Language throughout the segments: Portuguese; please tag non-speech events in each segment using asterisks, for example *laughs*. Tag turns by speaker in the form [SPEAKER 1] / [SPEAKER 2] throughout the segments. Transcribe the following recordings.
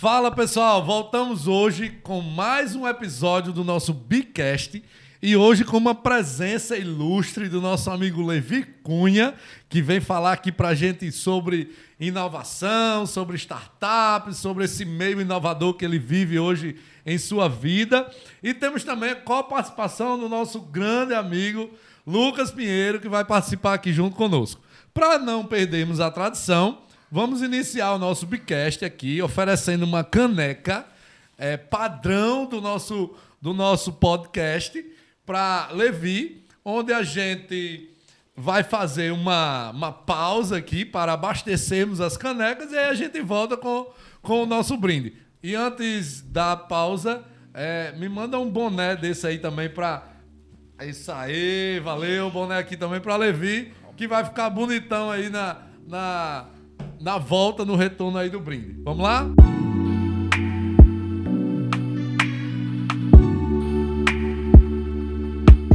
[SPEAKER 1] Fala pessoal, voltamos hoje com mais um episódio do nosso Bicast e hoje com uma presença ilustre do nosso amigo Levi Cunha, que vem falar aqui pra gente sobre inovação, sobre startups, sobre esse meio inovador que ele vive hoje em sua vida. E temos também a co-participação do nosso grande amigo Lucas Pinheiro, que vai participar aqui junto conosco. Para não perdermos a tradição, vamos iniciar o nosso Bicast aqui, oferecendo uma caneca é, padrão do nosso, do nosso podcast para Levi, onde a gente vai fazer uma, uma pausa aqui para abastecermos as canecas e aí a gente volta com, com o nosso brinde. E antes da pausa, é, me manda um boné desse aí também para. Isso aí, valeu, boné aqui também para Levi, que vai ficar bonitão aí na, na, na volta, no retorno aí do brinde. Vamos lá?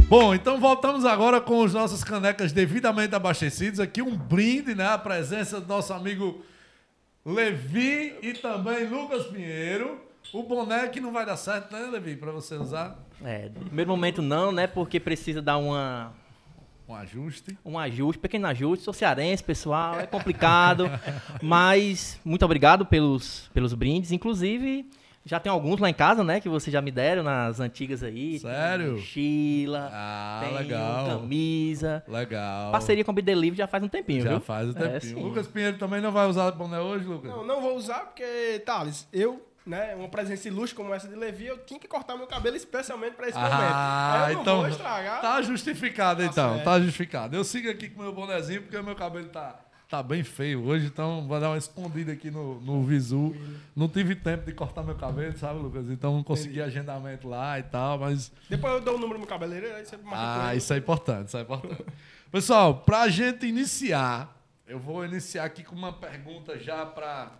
[SPEAKER 1] Bom, então voltamos agora com as nossas canecas devidamente abastecidas. Aqui um brinde, né? A presença do nosso amigo Levi e também Lucas Pinheiro. O boné que não vai dar certo, né, Levi, para você usar?
[SPEAKER 2] É, no primeiro momento não, né? Porque precisa dar uma,
[SPEAKER 1] Um ajuste.
[SPEAKER 2] um ajuste, pequeno ajuste. Sou cearense, pessoal, é complicado. *laughs* mas muito obrigado pelos, pelos brindes. Inclusive, já tem alguns lá em casa, né? Que vocês já me deram nas antigas aí.
[SPEAKER 1] Sério?
[SPEAKER 2] Tem mochila,
[SPEAKER 1] Ah,
[SPEAKER 2] tem
[SPEAKER 1] legal.
[SPEAKER 2] camisa.
[SPEAKER 1] Legal.
[SPEAKER 2] Parceria com o Bidelive já faz um tempinho,
[SPEAKER 1] Já
[SPEAKER 2] viu?
[SPEAKER 1] faz o
[SPEAKER 2] É,
[SPEAKER 1] tempinho.
[SPEAKER 2] sim.
[SPEAKER 1] Lucas Pinheiro também não vai usar boné hoje, Lucas?
[SPEAKER 3] Não, não vou usar porque, Thales, eu, né, uma presença ilustre como essa de Levi, eu tinha que cortar meu cabelo especialmente pra esse momento.
[SPEAKER 1] Ah,
[SPEAKER 3] Aí eu não
[SPEAKER 1] então
[SPEAKER 3] vou estragar.
[SPEAKER 1] tá justificado então,
[SPEAKER 3] certo.
[SPEAKER 1] tá justificado. Eu sigo aqui com meu bonezinho porque o meu cabelo tá, tá bem feio hoje, então vou dar uma escondida aqui no, no visu. Não tive tempo de cortar meu cabelo, sabe, Lucas? Então não consegui agendamento lá e tal, mas
[SPEAKER 3] Depois eu dou o número do meu cabeleireiro, aí você marca
[SPEAKER 1] ah, isso é importante, isso é importante. *laughs* Pessoal, pra gente iniciar, eu vou iniciar aqui com uma pergunta já pra,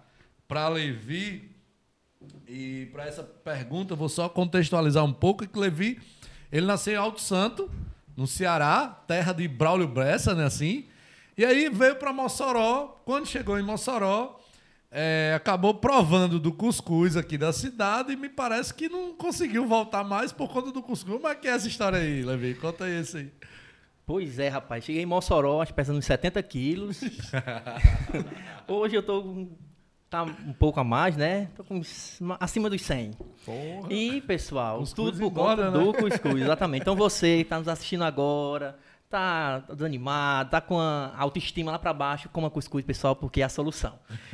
[SPEAKER 1] pra Levi. E para essa pergunta, eu vou só contextualizar um pouco que Levi, ele nasceu em Alto Santo, no Ceará, terra de Braulio Bressa, né, assim? E aí veio para Mossoró. Quando chegou em Mossoró, é, acabou provando do cuscuz aqui da cidade e me parece que não conseguiu voltar mais por conta do cuscuz. Como é que é essa história aí, Levi? Conta aí esse aí.
[SPEAKER 2] Pois é, rapaz. Cheguei em Mossoró, acho que pesando uns 70 quilos. *laughs* Hoje eu tô tá um pouco a mais, né? Tô com acima dos 100.
[SPEAKER 1] Porra.
[SPEAKER 2] E, pessoal,
[SPEAKER 1] Cuscuz
[SPEAKER 2] tudo por conta
[SPEAKER 1] né?
[SPEAKER 2] do cuscuz, exatamente. Então você que tá nos assistindo agora, tá desanimado, tá com a autoestima lá pra baixo, coma cuscuz, pessoal, porque é a solução.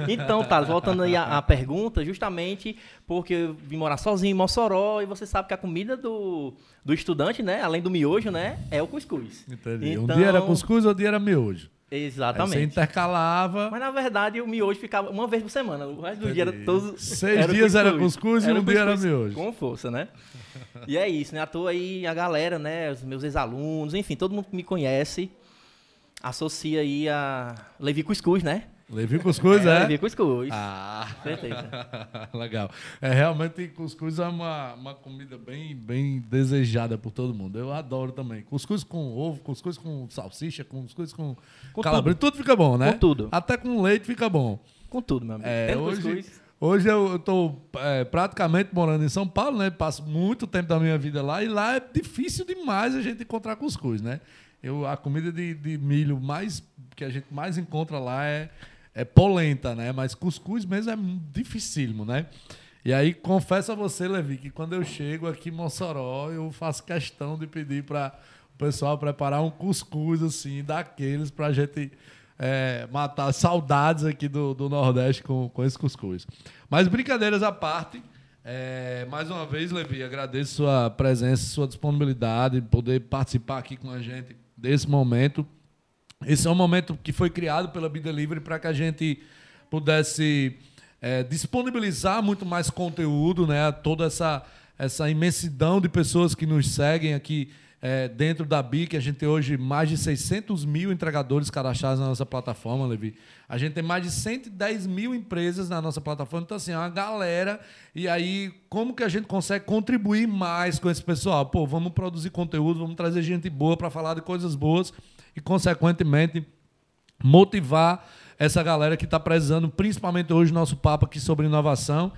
[SPEAKER 2] Então, tá, voltando aí à, à pergunta, justamente porque eu vim morar sozinho em Mossoró e você sabe que a comida do, do estudante, né, além do miojo, né, é o cuscuz.
[SPEAKER 1] Entendi. Um
[SPEAKER 2] Então-
[SPEAKER 1] dia era cuscuz, outro dia era miojo. Aí você
[SPEAKER 2] Exatamente.
[SPEAKER 1] intercalava.
[SPEAKER 2] Mas na verdade o miojo ficava uma vez por semana. O resto do dia era todos.
[SPEAKER 1] Seis dias era cuscuz e um dia era miojo.
[SPEAKER 2] Com força, né? E é isso, né? À toa aí a galera, né? Os meus ex-alunos, enfim, todo mundo que me conhece associa aí a Levi Cuscuz, né?
[SPEAKER 1] Levi cuscuz, é?
[SPEAKER 2] Levi Cuscuz.
[SPEAKER 1] Ah,
[SPEAKER 2] Certeza. *laughs*
[SPEAKER 1] legal. É, realmente, cuscuz é uma, uma comida bem, bem desejada por todo mundo. Eu adoro também. Cuscuz com ovo, cuscuz com salsicha, cuscuz com,
[SPEAKER 2] Com
[SPEAKER 1] calabresa. Tudo. fica bom, né?
[SPEAKER 2] Com tudo.
[SPEAKER 1] Até com leite fica bom.
[SPEAKER 2] Com tudo, meu amigo.
[SPEAKER 1] É, hoje,
[SPEAKER 2] cuscuz.
[SPEAKER 1] hoje eu estou praticamente morando em São Paulo, né? Passo muito tempo da minha vida lá e lá é difícil demais a gente encontrar cuscuz, né? Eu, a comida de, de milho mais que a gente mais encontra lá é, é polenta, né? Mas cuscuz mesmo é dificílimo, né? E aí confesso a você, Levi, que quando eu chego aqui em Mossoró, eu faço questão de pedir para o pessoal preparar um cuscuz assim, daqueles para a gente é, matar saudades aqui do, do Nordeste com, com esse cuscuz. Mas brincadeiras à parte, é, mais uma vez, Levi, agradeço sua presença, sua disponibilidade, poder participar aqui com a gente desse momento. Esse é um momento que foi criado pela Be Delivery para que a gente pudesse é, disponibilizar muito mais conteúdo, né? Toda essa, essa imensidão de pessoas que nos seguem aqui é, dentro da BI, que a gente tem hoje mais de 600 mil entregadores cadastrados na nossa plataforma, Levi. A gente tem mais de 110 mil empresas na nossa plataforma. Então, assim, é uma galera. E aí, como que a gente consegue contribuir mais com esse pessoal? Pô, vamos produzir conteúdo, vamos trazer gente boa para falar de coisas boas e, consequentemente, motivar essa galera que está precisando, principalmente hoje, nosso papo aqui sobre inovação.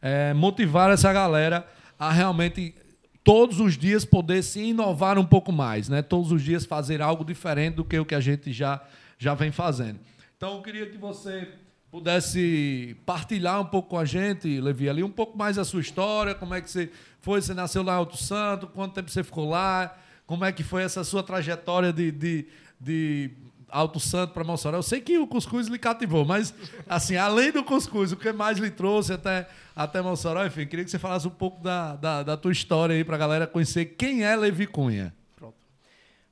[SPEAKER 1] é, motivar essa galera a realmente todos os dias poder se inovar um pouco mais, né? Todos os dias fazer algo diferente do que o que a gente já, já vem fazendo. Então, eu queria que você pudesse partilhar um pouco com a gente, Levi, ali um pouco mais a sua história, como é que você foi, você nasceu lá em Alto Santo, quanto tempo você ficou lá, como é que foi essa sua trajetória de, de, de Alto Santo para Mossoró. Eu sei que o cuscuz lhe cativou, mas, assim, além do cuscuz, o que mais lhe trouxe até, até Mossoró? Enfim, queria que você falasse um pouco da, da, da tua história aí para a galera conhecer quem é Levi Cunha.
[SPEAKER 2] Pronto.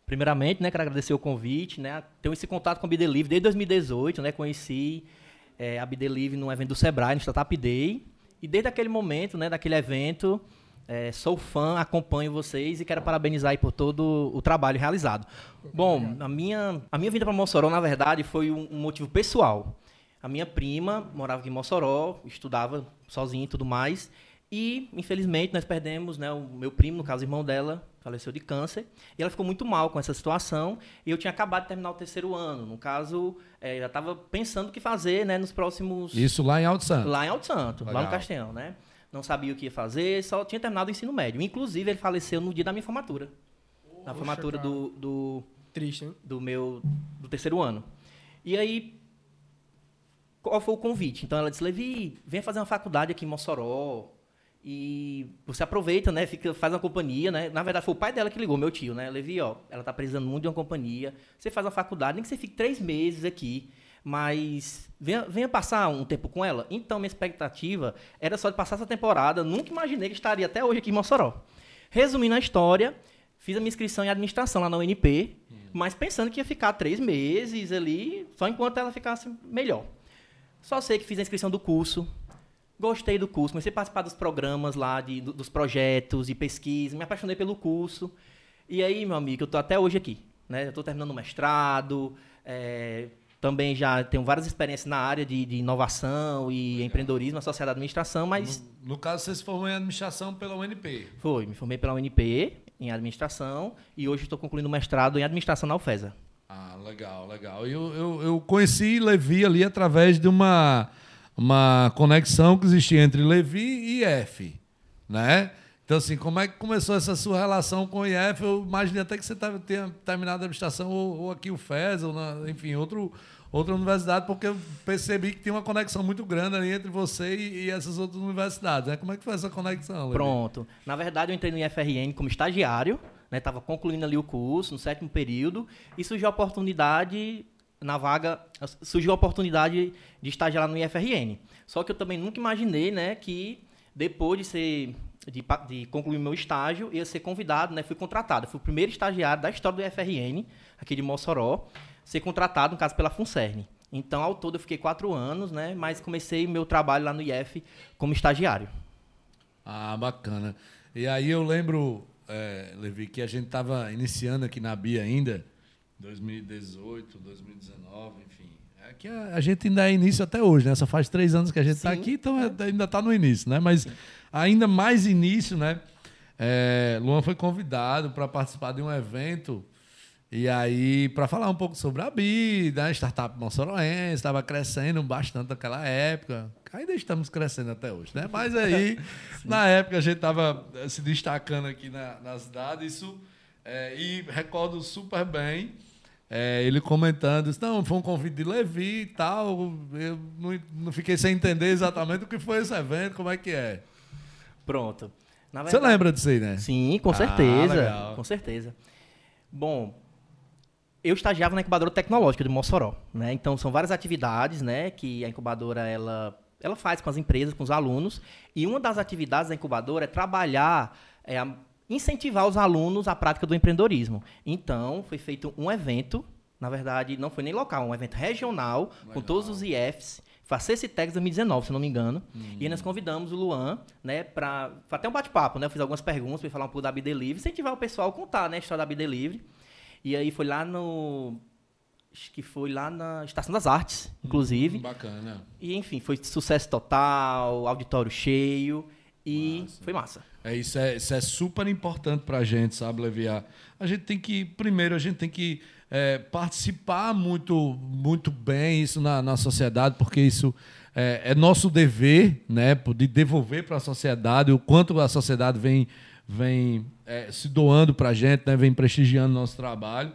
[SPEAKER 2] Primeiramente, né, quero agradecer o convite, né, tenho esse contato com a Bidelive desde 2018, né, conheci é, a Bidelive num evento do Sebrae, no Startup Day, e desde aquele momento, né, daquele evento, é, sou fã, acompanho vocês e quero parabenizar aí por todo o trabalho realizado. Bom, a minha, a minha vinda para Mossoró, na verdade, foi um, um, motivo pessoal. A minha prima morava aqui em Mossoró, estudava sozinha e tudo mais. E, infelizmente, nós perdemos né, o meu primo, no caso, irmão dela, faleceu de câncer. E ela ficou muito mal com essa situação. E eu tinha acabado de terminar o terceiro ano. No caso, é, já estava pensando o que fazer né, nos próximos...
[SPEAKER 1] Isso lá em Alto Santo?
[SPEAKER 2] Lá em Alto Santo, Legal. lá no Castanhão, né? Não sabia o que ia fazer, só tinha terminado o ensino médio. Inclusive, ele faleceu no dia da minha formatura. na formatura do, do,
[SPEAKER 3] Triste, hein?
[SPEAKER 2] do meu do terceiro ano. E aí, qual foi o convite? Então ela disse, Levi, vem fazer uma faculdade aqui em Mossoró. E você aproveita, né? Fica, faz uma companhia, né? Na verdade, foi o pai dela que ligou, meu tio, né? Levi, ó, ela tá precisando muito de uma companhia. Você faz uma faculdade, nem que você fique três meses aqui mas venha, venha, passar um tempo com ela. Então, minha expectativa era só de passar essa temporada. Nunca imaginei que estaria até hoje aqui em Mossoró. Resumindo a história, fiz a minha inscrição em administração lá na UNP, hum. mas pensando que ia ficar três meses ali, só enquanto ela ficasse melhor. Só sei que fiz a inscrição do curso, gostei do curso, comecei a participar dos programas lá, de, dos projetos de pesquisa, me apaixonei pelo curso. E aí, meu amigo, eu estou até hoje aqui. Né? Eu estou terminando o mestrado, é, também já tenho várias experiências na área de, de inovação e empreendedorismo associado à administração, mas...
[SPEAKER 1] No, no, caso, você se formou em administração pela UNP?
[SPEAKER 2] Foi, me formei pela UNP em administração e hoje estou concluindo o mestrado em administração na UFESA.
[SPEAKER 1] Ah, legal, legal. Eu, eu, eu conheci Levi ali através de uma, uma conexão que existia entre Levi e IF, né? Então, assim, como é que começou essa sua relação com o IF? Eu imaginei até que você tenha terminado a administração ou, ou aqui o FES, ou na, enfim, outro, outra universidade, porque eu percebi que tinha uma conexão muito grande ali entre você e, e essas outras universidades. Né? Como é que foi essa conexão?
[SPEAKER 2] Pronto. Na verdade, eu entrei no IFRN como estagiário, estava né? concluindo ali o curso, no sétimo período, e surgiu a oportunidade na vaga, surgiu a oportunidade de estagiar lá no IFRN. Só que eu também nunca imaginei, né, que depois de ser de, de concluir meu estágio, ia ser convidado, né? Fui contratado. Fui o primeiro estagiário da história do FRN, aqui de Mossoró, ser contratado, no caso, pela FUNCERN. Então, ao todo, eu fiquei quatro anos, né? Mas comecei meu trabalho lá no IF como estagiário.
[SPEAKER 1] Ah, bacana. E aí eu lembro, é, Levi, que a gente estava iniciando aqui na BIA ainda, 2018, 2019, enfim. Que a, a, gente ainda é início até hoje, né? Só faz três anos que a gente está aqui, então é, ainda está no início, né? Mas Sim ainda mais início, né? É, Luan foi convidado para participar de um evento e aí para falar um pouco sobre a BI, da né? startup moçoroense, estava crescendo bastante naquela época. Ainda estamos crescendo até hoje, né? Mas aí, *laughs* na época, a gente estava eh, se destacando aqui na, na cidade, isso, é, e recordo super bem é, ele comentando, disse, não, foi um convite de Levi e tal, eu não, não fiquei sem entender exatamente o que foi esse evento, como é que é.
[SPEAKER 2] Pronto.
[SPEAKER 1] Verdade, Você lembra disso aí, né?
[SPEAKER 2] Sim, com ah, certeza. Ah, com certeza. Bom, eu estagiava na incubadora tecnológica de Mossoró, né? Então são várias atividades, né, que a incubadora ela ela faz com as empresas, com os alunos, e uma das atividades da incubadora é trabalhar é, incentivar os alunos à prática do empreendedorismo. Então, foi feito um evento, na verdade, não foi nem local, um evento regional, Legal. com todos os IFs, Facesse Tags 2019, se não me engano. Hum. E nós convidamos o Luan, né, para até um bate-papo, né? Eu fiz algumas perguntas para falar um pouco da Bidelive, incentivar o pessoal a contar, né, a história da Bidelive. E aí foi lá no acho que foi lá na Estação das Artes, inclusive. Hum,
[SPEAKER 1] bacana.
[SPEAKER 2] E enfim, foi sucesso total, auditório cheio e massa. foi massa.
[SPEAKER 1] É isso, é isso é super importante para a gente, sabe, Leviar? A gente tem que primeiro a gente tem que é, participar muito, muito bem isso na, na sociedade, porque isso é, é nosso dever, né, de devolver para a sociedade o quanto a sociedade vem, vem é, se doando para a gente, né, vem prestigiando nosso trabalho.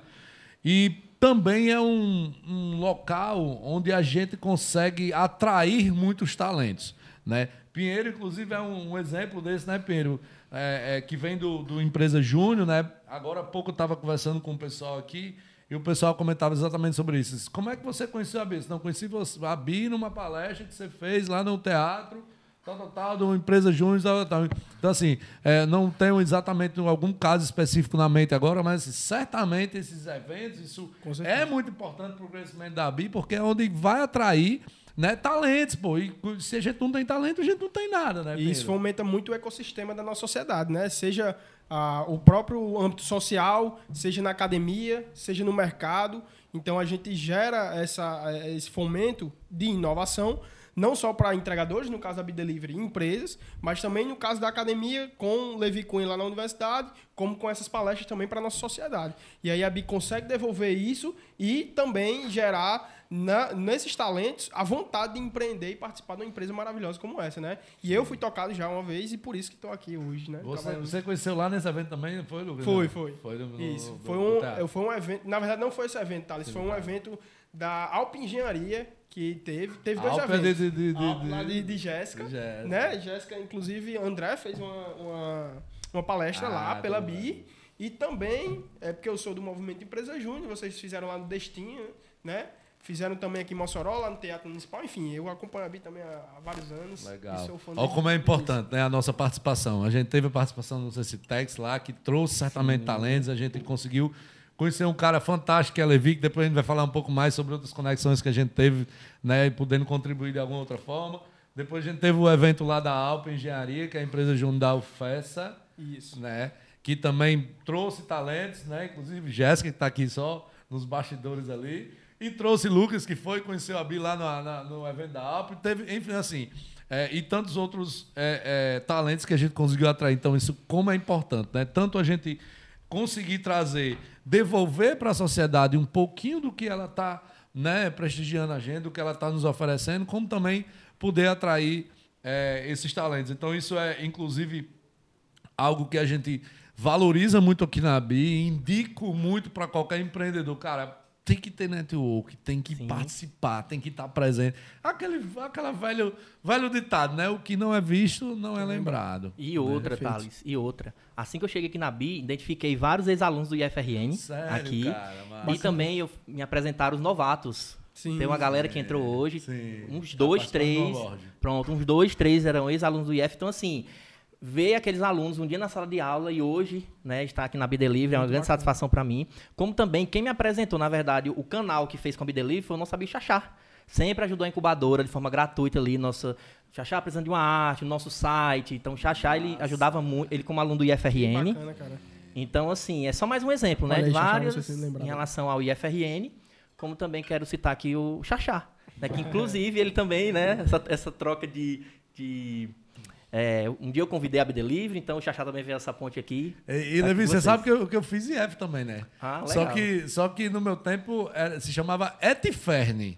[SPEAKER 1] E também é um, um, local onde a gente consegue atrair muitos talentos. Né? Pinheiro, inclusive, é um, exemplo desse, né, Pinheiro? É, é, que vem do, do Empresa Júnior, né? Agora há pouco eu estava conversando com o pessoal aqui e o pessoal comentava exatamente sobre isso. Como é que você conheceu a Bi? Não, conheci você, a Bi numa palestra que você fez lá no teatro, tal, tal, tal, de uma empresa júnior, tal, tal. Então, assim, é, não tenho exatamente algum caso específico na mente agora, mas certamente esses eventos, isso é muito importante para o crescimento da Bi, porque é onde vai atrair né, talentos, pô. E se a gente não tem talento, a gente não tem nada, né?
[SPEAKER 3] E isso fomenta muito o ecossistema da nossa sociedade, né? Seja ah, o próprio âmbito social, seja na academia, seja no mercado. Então a gente gera essa, esse fomento de inovação, não só para entregadores, no caso da Bidelivery, empresas, mas também no caso da academia, com Levi Cunha lá na universidade, como com essas palestras também para a nossa sociedade. E aí a BI consegue devolver isso e também gerar na, nesses talentos a vontade de empreender e participar de uma empresa maravilhosa como essa, né? E eu fui tocado já uma vez e por isso que estou aqui hoje, né?
[SPEAKER 1] Você, você, conheceu lá nesse evento também, foi, Lucas?
[SPEAKER 3] Foi, foi. Foi no, isso. No, foi, um, foi um evento, na verdade não foi esse evento, Thales, foi um evento da Alp Engenharia que teve, teve dois
[SPEAKER 1] Alp
[SPEAKER 3] eventos.
[SPEAKER 1] De, de, de,
[SPEAKER 3] lá de, de Jéssica, né? Jéssica, inclusive, André fez uma, uma, uma palestra ah, lá pela BI. E também, é porque eu sou do movimento Empresa Júnior, vocês fizeram lá no Destinho, né? Fizeram também aqui em Mossoró, lá no Teatro Municipal. Enfim, eu acompanho a BI também há, vários anos.
[SPEAKER 1] Legal. Olha como é importante né, a nossa participação. A gente teve a participação no CCTEX lá, que trouxe certamente Sim. talentos. A gente conseguiu conhecer um cara fantástico, que é Levi, que depois a gente vai falar um pouco mais sobre outras conexões que a gente teve, né, podendo contribuir de alguma outra forma. Depois a gente teve o evento lá da Alpa Engenharia, que é a empresa junto da UFESA.
[SPEAKER 3] Isso.
[SPEAKER 1] Né, que também trouxe talentos, né, inclusive Jéssica, que está aqui só nos bastidores ali. E trouxe Lucas, que foi, conheceu a Bi lá no, na, no evento da Alp. Teve, enfim, assim. É, e tantos outros é, é, talentos que a gente conseguiu atrair. Então, isso como é importante, né? Tanto a gente conseguir trazer, devolver para a sociedade um pouquinho do que ela está né, prestigiando a gente, do que ela está nos oferecendo, como também poder atrair é, esses talentos. Então, isso é, inclusive, algo que a gente valoriza muito aqui na BI, indico muito para qualquer empreendedor. Cara, tem que ter network, tem que Sim. participar, tem que estar presente. Aquele aquela velho, velho ditado, né? O que não é visto não é lembrado.
[SPEAKER 2] E outra,
[SPEAKER 1] né?
[SPEAKER 2] Thales, e outra. Assim que eu cheguei aqui na BI, identifiquei vários ex-alunos do IFRN
[SPEAKER 1] Sério,
[SPEAKER 2] aqui.
[SPEAKER 1] Cara,
[SPEAKER 2] e também eu, me apresentaram os novatos. Sim, Tem uma galera que entrou hoje,
[SPEAKER 1] sim.
[SPEAKER 2] uns dois, três. Pronto, uns dois, três eram ex-alunos do IF. Então, assim, ver aqueles alunos um dia na sala de aula e hoje né, estar aqui na Bidelivery é uma grande bacana. satisfação para mim. Como também quem me apresentou, na verdade, o canal que fez com a Bidelivery foi o nosso amigo Xaxá. Sempre ajudou a incubadora de forma gratuita ali. Nossa, Xaxá precisando de uma arte, no nosso site. Então, Xaxá, ele ajudava muito, ele como aluno do IFRN.
[SPEAKER 3] Bacana, cara.
[SPEAKER 2] Então, assim, é só mais um exemplo, né? Aí, Vários Xaxá, em relação ao IFRN, como também quero citar aqui o Xaxá. Né, que, inclusive, ele também, né? Essa, essa troca de, de é, um dia eu convidei a Abdelivre, então o Xaxá também veio essa ponte aqui.
[SPEAKER 1] E, e tá Levi, você sabe que eu, que eu fiz IF também, né?
[SPEAKER 2] Ah, legal.
[SPEAKER 1] Só que, só que no meu tempo era, se chamava Etiferne.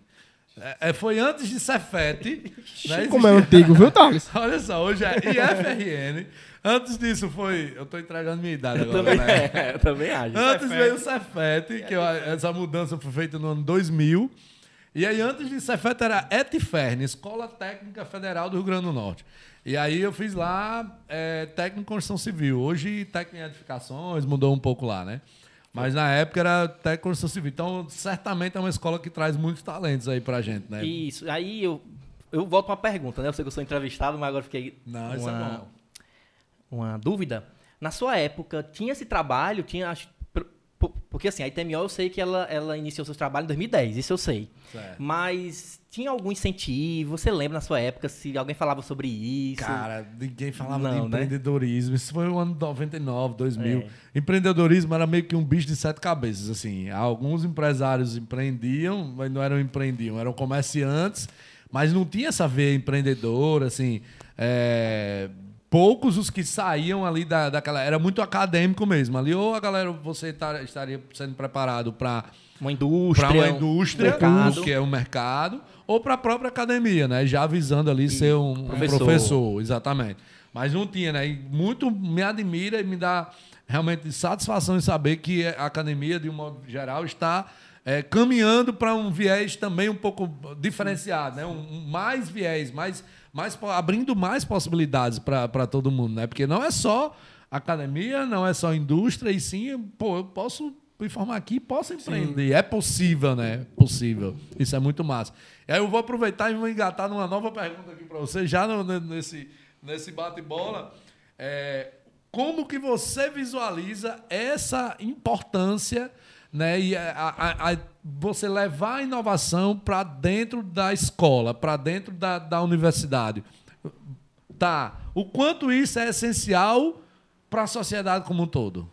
[SPEAKER 1] É, é foi antes de Cefete. *laughs*
[SPEAKER 3] né? Como é antigo, viu, Thales? *laughs*
[SPEAKER 1] Olha só, hoje é IFRN. Antes disso foi. Eu estou entregando minha idade agora,
[SPEAKER 2] também,
[SPEAKER 1] né? *laughs*
[SPEAKER 2] É, eu também acho.
[SPEAKER 1] Antes Cefete. veio o Cefete, que eu, essa mudança foi feita no ano 2000. E aí, antes de Cefete, era Etiferne, Escola Técnica Federal do Rio Grande do Norte. E aí eu fiz lá é, técnico em construção civil. Hoje técnico em edificações, mudou um pouco lá, né? Mas na época era técnico em construção civil. Então, certamente é uma escola que traz muitos talentos aí pra gente, né?
[SPEAKER 2] Isso. Aí eu, eu volto uma pergunta, né? Eu sei que eu sou entrevistado, mas agora fiquei.
[SPEAKER 1] Não,
[SPEAKER 2] uma,
[SPEAKER 1] isso é bom.
[SPEAKER 2] Uma dúvida. Na sua época, tinha esse trabalho, tinha porque assim, a ITMO eu sei que ela, ela iniciou seus trabalhos em 2010, isso eu sei.
[SPEAKER 1] Certo.
[SPEAKER 2] Mas tinha algum incentivo? Você lembra na sua época se alguém falava sobre isso?
[SPEAKER 1] Cara, ninguém falava
[SPEAKER 2] Não,
[SPEAKER 1] de
[SPEAKER 2] né?
[SPEAKER 1] empreendedorismo. Isso foi o ano 99, 2000.
[SPEAKER 2] É.
[SPEAKER 1] Empreendedorismo era meio que um bicho de sete cabeças, assim. Alguns empresários empreendiam, mas não eram empreendiam, eram comerciantes, mas não tinha essa veia empreendedora, assim. É, poucos os que saíam ali da, daquela. Era muito acadêmico mesmo. Ali, ou a galera, você tá, estaria sendo preparado para
[SPEAKER 2] uma indústria,
[SPEAKER 1] para uma indústria,
[SPEAKER 2] mercado.
[SPEAKER 1] que é o mercado, ou para a própria academia, né? Já avisando ali ser um um
[SPEAKER 2] professor.
[SPEAKER 1] professor, exatamente. Mas não tinha, né? E muito me admira e me dá realmente satisfação em saber que a academia, de um modo geral, está é, caminhando para um viés também um pouco diferenciado, né? Um, um mais viés, mais, mais abrindo mais possibilidades para todo mundo, né? Porque não é só academia, não é só indústria, e sim, pô, eu posso me formar aqui, posso empreender. É possível, né? Possível. Isso é muito massa. E aí eu vou aproveitar e vou engatar numa nova pergunta aqui para você, já no- nesse, nesse bate-bola. É, como que você visualiza essa importância né, e a, a- a- você levar a inovação para dentro da escola, para dentro da, da universidade? Tá. O quanto isso é essencial para a sociedade como um todo?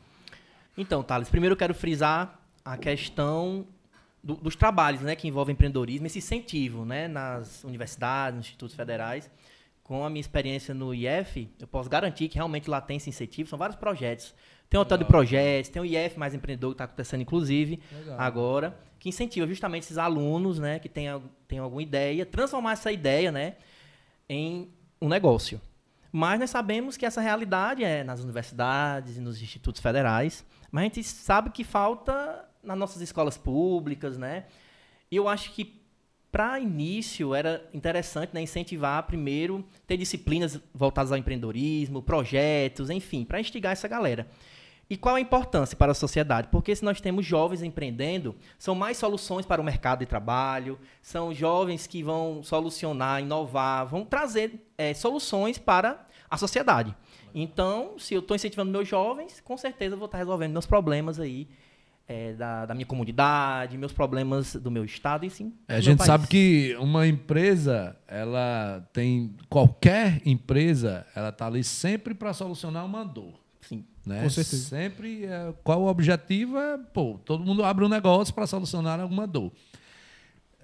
[SPEAKER 2] Então, Thales, primeiro eu quero frisar a questão do- dos trabalhos né, que envolvem empreendedorismo, esse incentivo né, nas universidades, nos institutos federais. Com a minha experiência no IF, eu posso garantir que realmente lá tem esse incentivo, são vários projetos. Tem o hotel de projetos, tem o IF Mais Empreendedor que está acontecendo, inclusive,
[SPEAKER 1] Legal.
[SPEAKER 2] agora, que incentiva justamente esses alunos né, que al- têm alguma ideia, transformar essa ideia né, em um negócio. Mas nós sabemos que essa realidade é nas universidades e nos institutos federais, mas a gente sabe que falta nas nossas escolas públicas, né? E eu acho que para início era interessante né, incentivar primeiro ter disciplinas voltadas ao empreendedorismo, projetos, enfim, para instigar essa galera. E qual a importância para a sociedade? Porque se nós temos jovens empreendendo, são mais soluções para o mercado de trabalho, são jovens que vão solucionar, inovar, vão trazer eh, soluções para a sociedade. Então, se eu estou incentivando meus jovens, com certeza eu vou estar resolvendo meus problemas aí eh, da, da minha comunidade, meus problemas do meu estado e sim.
[SPEAKER 1] É, A gente
[SPEAKER 2] meu
[SPEAKER 1] sabe
[SPEAKER 2] país.
[SPEAKER 1] que uma empresa, ela tem qualquer empresa, ela está ali sempre para solucionar uma dor. Né?
[SPEAKER 3] Com certeza.
[SPEAKER 1] Sempre, é, qual o objetivo é, pô, todo mundo abre um negócio para solucionar alguma dor.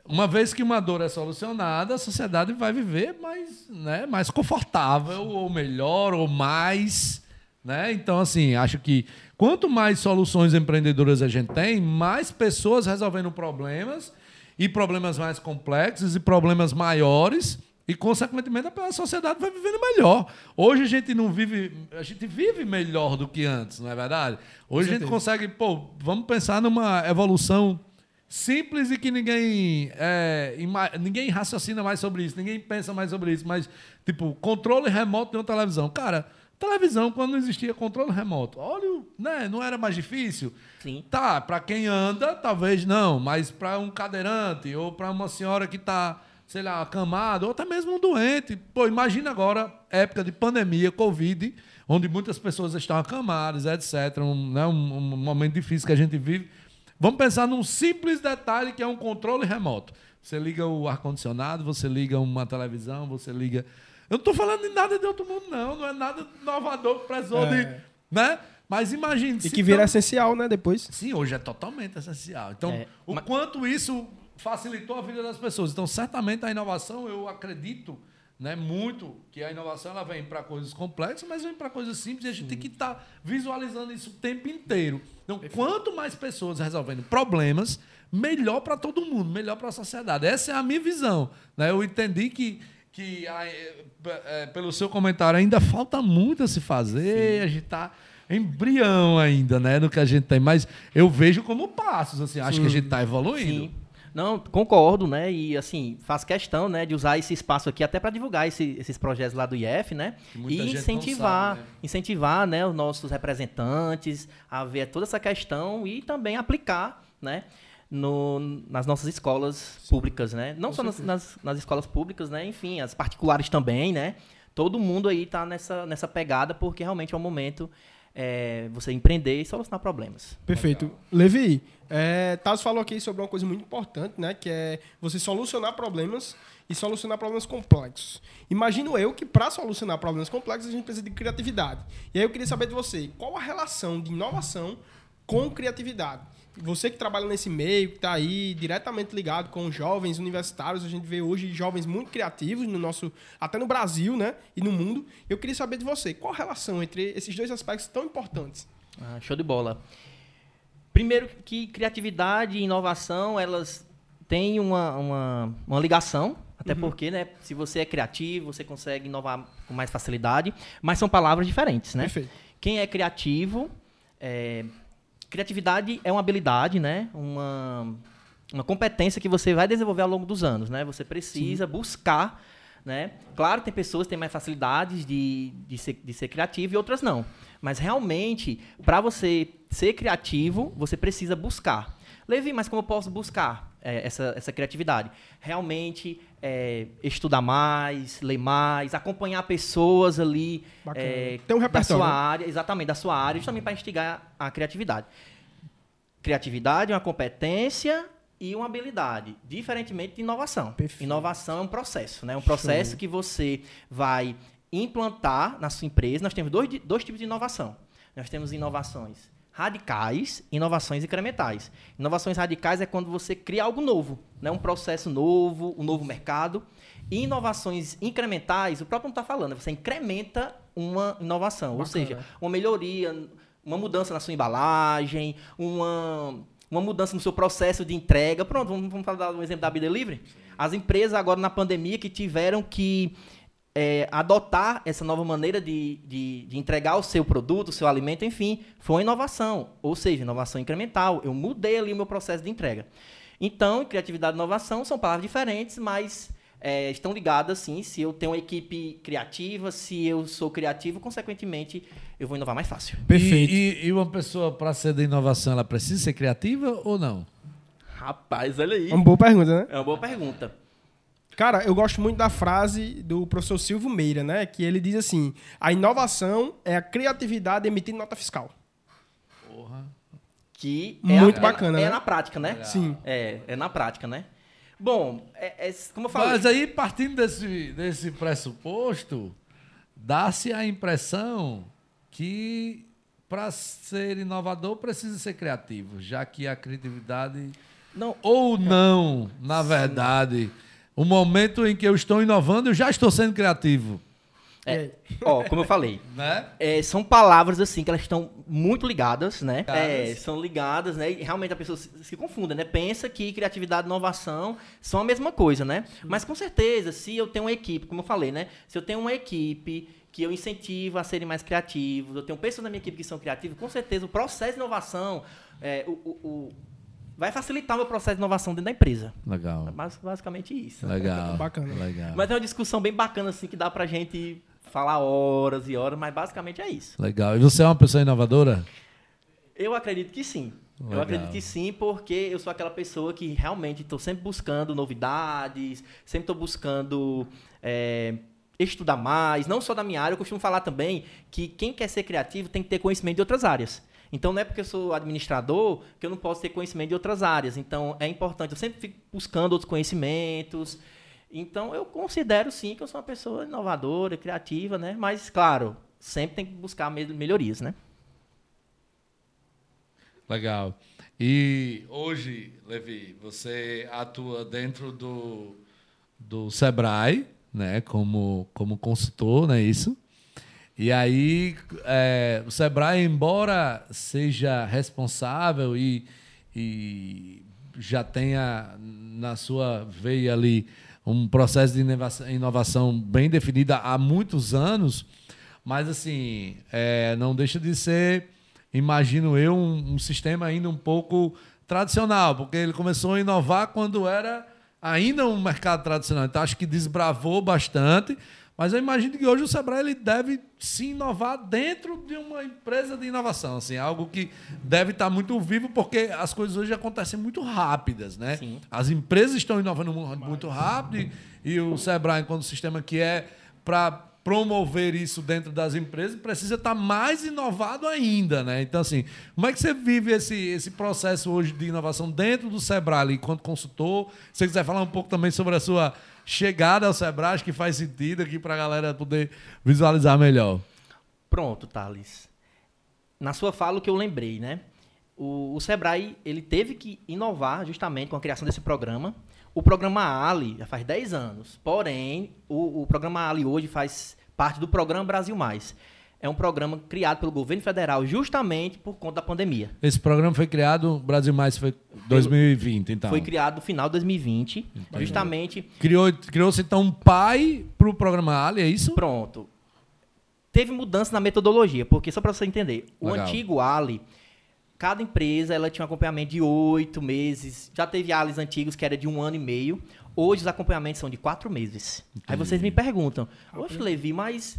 [SPEAKER 1] Uma vez que uma dor é solucionada, a sociedade vai viver mais, né, mais confortável, ou melhor, ou mais. Né? Então, assim, acho que quanto mais soluções empreendedoras a gente tem, mais pessoas resolvendo problemas, e problemas mais complexos, e problemas maiores, e, consequentemente, a sociedade vai vivendo melhor. Hoje a gente não vive. A gente vive melhor do que antes, não é verdade? Hoje a gente consegue. Pô, vamos pensar numa evolução simples e que ninguém é, ninguém raciocina mais sobre isso, ninguém pensa mais sobre isso, mas tipo, controle remoto de uma televisão. Cara, televisão quando não existia controle remoto. Olha, né, não era mais difícil.
[SPEAKER 2] Sim.
[SPEAKER 1] Tá, para quem anda, talvez não, mas para um cadeirante ou para uma senhora que tá, sei lá, acamada, ou até mesmo um doente. Pô, imagina agora época de pandemia, Covid, onde muitas pessoas estão acamadas, etc. Um, né, um, um momento difícil que a gente vive. Vamos pensar num simples detalhe que é um controle remoto. Você liga o ar-condicionado, você liga uma televisão, você liga. Eu não estou falando de nada de outro mundo, não. Não é nada inovador que precisou
[SPEAKER 3] É.
[SPEAKER 1] de. Né? Mas imagine
[SPEAKER 3] E que vira essencial, né, depois.
[SPEAKER 1] Sim, hoje é totalmente essencial. Então,
[SPEAKER 2] É,
[SPEAKER 1] o
[SPEAKER 2] mas-
[SPEAKER 1] quanto isso facilitou a vida das pessoas. Então, certamente a inovação, eu acredito né, muito que a inovação ela vem para coisas complexas, mas vem para coisas simples e a gente tem que estar visualizando isso o tempo inteiro. Então, quanto mais pessoas resolvendo problemas, melhor para todo mundo, melhor para a sociedade. Essa é a minha visão. Né? Eu entendi que, que a- é, pelo seu comentário, ainda falta muito a se fazer, a gente está embrião ainda, né, no que a gente tem, mas eu vejo como passos, assim, acho que a gente está evoluindo.
[SPEAKER 2] Sim. Não, concordo, né? E assim, faço questão, né, de usar esse espaço aqui até para divulgar esse- esses projetos lá do IF, né? E incentivar,
[SPEAKER 1] sabe, né?
[SPEAKER 2] incentivar, né, os nossos representantes a ver toda essa questão e também aplicar, né? No, nas nossas escolas públicas, né? Não só nas, nas, nas escolas públicas, né? Enfim, as particulares também, né? Todo mundo aí tá nessa, nessa pegada porque realmente é o momento é, você empreender e solucionar problemas.
[SPEAKER 3] Perfeito. Levi, é, Tasso falou aqui sobre uma coisa muito importante, né? Que é você solucionar problemas e solucionar problemas complexos. Imagino eu que para solucionar problemas complexos a gente precisa de criatividade. E aí eu queria saber de você, qual a relação de inovação com criatividade? Você que trabalha nesse meio, que está aí diretamente ligado com jovens universitários, a gente vê hoje jovens muito criativos no nosso, até no Brasil, né, e no mundo. Eu queria saber de você, qual a relação entre esses dois aspectos tão importantes?
[SPEAKER 2] Ah, show de bola. Primeiro que criatividade e inovação, elas tem uma, uma, uma ligação, até porque, né, se você é criativo, você consegue inovar com mais facilidade, mas são palavras diferentes, né?
[SPEAKER 3] Perfeito.
[SPEAKER 2] Quem é criativo, é, criatividade é uma habilidade, né? Uma, uma competência que você vai desenvolver ao longo dos anos, né? Você precisa buscar, né? Claro, tem pessoas que têm mais facilidades de, de, ser, de ser criativo e outras não. Mas realmente, para você ser criativo, você precisa buscar. Levi, mas como eu posso buscar é, essa, essa criatividade? Realmente é, estudar mais, ler mais, acompanhar pessoas ali é,
[SPEAKER 3] Tem um
[SPEAKER 2] da sua
[SPEAKER 3] né?
[SPEAKER 2] área, exatamente, da sua área, justamente para instigar a criatividade. Criatividade é uma competência e uma habilidade, diferentemente de inovação.
[SPEAKER 3] Perfeito.
[SPEAKER 2] Inovação é um processo, né? Um processo que você vai implantar na sua empresa. Nós temos dois, dois tipos de inovação. Nós temos inovações radicais inovações incrementais. Inovações radicais é quando você cria algo novo, né? um processo novo, um novo mercado. E inovações incrementais, o próprio não está falando, você incrementa uma inovação, ou
[SPEAKER 3] Bacana.
[SPEAKER 2] seja, uma melhoria, uma mudança na sua embalagem, uma, uma mudança no seu processo de entrega. Pronto, vamos, vamos falar do exemplo da Be Delivery. As empresas agora na pandemia que tiveram que é, adotar essa nova maneira de, de, de entregar o seu produto, o seu alimento, enfim, foi uma inovação, ou seja, inovação incremental. Eu mudei ali o meu processo de entrega. Então, criatividade e inovação são palavras diferentes, mas é, estão ligadas, sim. Se eu tenho uma equipe criativa, se eu sou criativo, consequentemente, eu vou inovar mais fácil.
[SPEAKER 3] Perfeito.
[SPEAKER 1] E, e- e uma pessoa, para ser de inovação, ela precisa ser criativa ou não?
[SPEAKER 2] Rapaz, olha aí.
[SPEAKER 3] Uma boa pergunta, né?
[SPEAKER 2] É uma boa pergunta.
[SPEAKER 3] Cara, eu gosto muito da frase do professor Silvio Meira, né? Que ele diz assim: a inovação é a criatividade emitindo nota fiscal.
[SPEAKER 2] Que
[SPEAKER 3] Muito
[SPEAKER 2] é,
[SPEAKER 3] bacana,
[SPEAKER 2] é,
[SPEAKER 3] né?
[SPEAKER 2] É na prática, né?
[SPEAKER 3] Sim.
[SPEAKER 2] É, é na prática, né? Bom, é, é- como eu falei...
[SPEAKER 1] Mas aí, partindo desse, desse pressuposto, dá-se a impressão que para ser inovador precisa ser criativo, já que a criatividade.
[SPEAKER 2] Não,
[SPEAKER 1] Ou não, na verdade, o momento em que eu estou inovando, eu já estou sendo criativo.
[SPEAKER 2] É, ó, como eu falei, *laughs*
[SPEAKER 1] Né?
[SPEAKER 2] é, são palavras assim que elas estão muito ligadas, né? É, são ligadas, né? E realmente a pessoa se, se confunde, né? Pensa que criatividade e inovação são a mesma coisa, né? Mas com certeza, se eu tenho uma equipe, como eu falei, né? Se eu tenho uma equipe que eu incentivo a serem mais criativos, eu tenho pessoas na minha equipe que são criativas, com certeza o processo de inovação é, o, o- o- vai facilitar o meu processo de inovação dentro da empresa.
[SPEAKER 1] Legal.
[SPEAKER 2] Mas basicamente isso.
[SPEAKER 1] Legal. *laughs*
[SPEAKER 3] Bacana.
[SPEAKER 1] Legal.
[SPEAKER 2] Mas é uma discussão bem bacana, assim, que dá pra gente falar horas e horas, mas basicamente é isso.
[SPEAKER 1] Legal. E você é uma pessoa inovadora?
[SPEAKER 2] Eu acredito que sim.
[SPEAKER 1] Legal.
[SPEAKER 2] Eu acredito que sim, porque eu sou aquela pessoa que realmente estou sempre buscando novidades, sempre estou buscando é, estudar mais, não só da minha área, eu costumo falar também que quem quer ser criativo tem que ter conhecimento de outras áreas. Então não é porque eu sou administrador que eu não posso ter conhecimento de outras áreas. Então é importante, eu sempre fico buscando outros conhecimentos. Então eu considero sim que eu sou uma pessoa inovadora, criativa, né? Mas claro, sempre tem que buscar me- melhorias, né?
[SPEAKER 1] Legal. E hoje, Levi, você atua dentro do, do Sebrae, né, como, como consultor, não é isso? E aí, é, o Sebrae, embora seja responsável e, e já tenha na sua veia ali um processo de inovação, bem definido há muitos anos, mas assim, é, não deixa de ser, imagino eu, um, um sistema ainda um pouco tradicional, porque ele começou a inovar quando era ainda um mercado tradicional. Então acho que desbravou bastante, mas eu imagino que hoje o Sebrae ele deve se inovar dentro de uma empresa de inovação, assim, algo que deve estar muito vivo, porque as coisas hoje acontecem muito rápidas, né?
[SPEAKER 2] Sim.
[SPEAKER 1] As empresas estão inovando mu- muito rápido e, e o Sebrae, enquanto sistema que é para promover isso dentro das empresas, precisa estar mais inovado ainda, né? Então, assim, como é que você vive esse, esse processo hoje de inovação dentro do Sebrae, ali, enquanto consultor? Se você quiser falar um pouco também sobre a sua chegada ao Sebrae, que faz sentido aqui para a galera poder visualizar melhor.
[SPEAKER 2] Pronto, Thales. Na sua fala, o que eu lembrei, né? O, o Sebrae, ele teve que inovar justamente com a criação desse programa. O programa Ali já faz 10 anos. Porém, o, o programa Ali hoje faz parte do programa Brasil Mais. É um programa criado pelo governo federal justamente por conta da pandemia.
[SPEAKER 1] Esse programa foi criado, Brasil Mais foi 2020, então.
[SPEAKER 2] Foi criado no final de 2020, justamente.
[SPEAKER 1] Criou, criou-se então um pai para o programa Ali, é isso?
[SPEAKER 2] Pronto. Teve mudança na metodologia, porque só para você entender, o
[SPEAKER 1] Legal.
[SPEAKER 2] antigo Ali, cada empresa ela tinha um acompanhamento de oito meses. Já teve ALIs antigos que era de um ano e meio. Hoje os acompanhamentos são de quatro meses. Aí vocês me perguntam, oxe, Levi, mas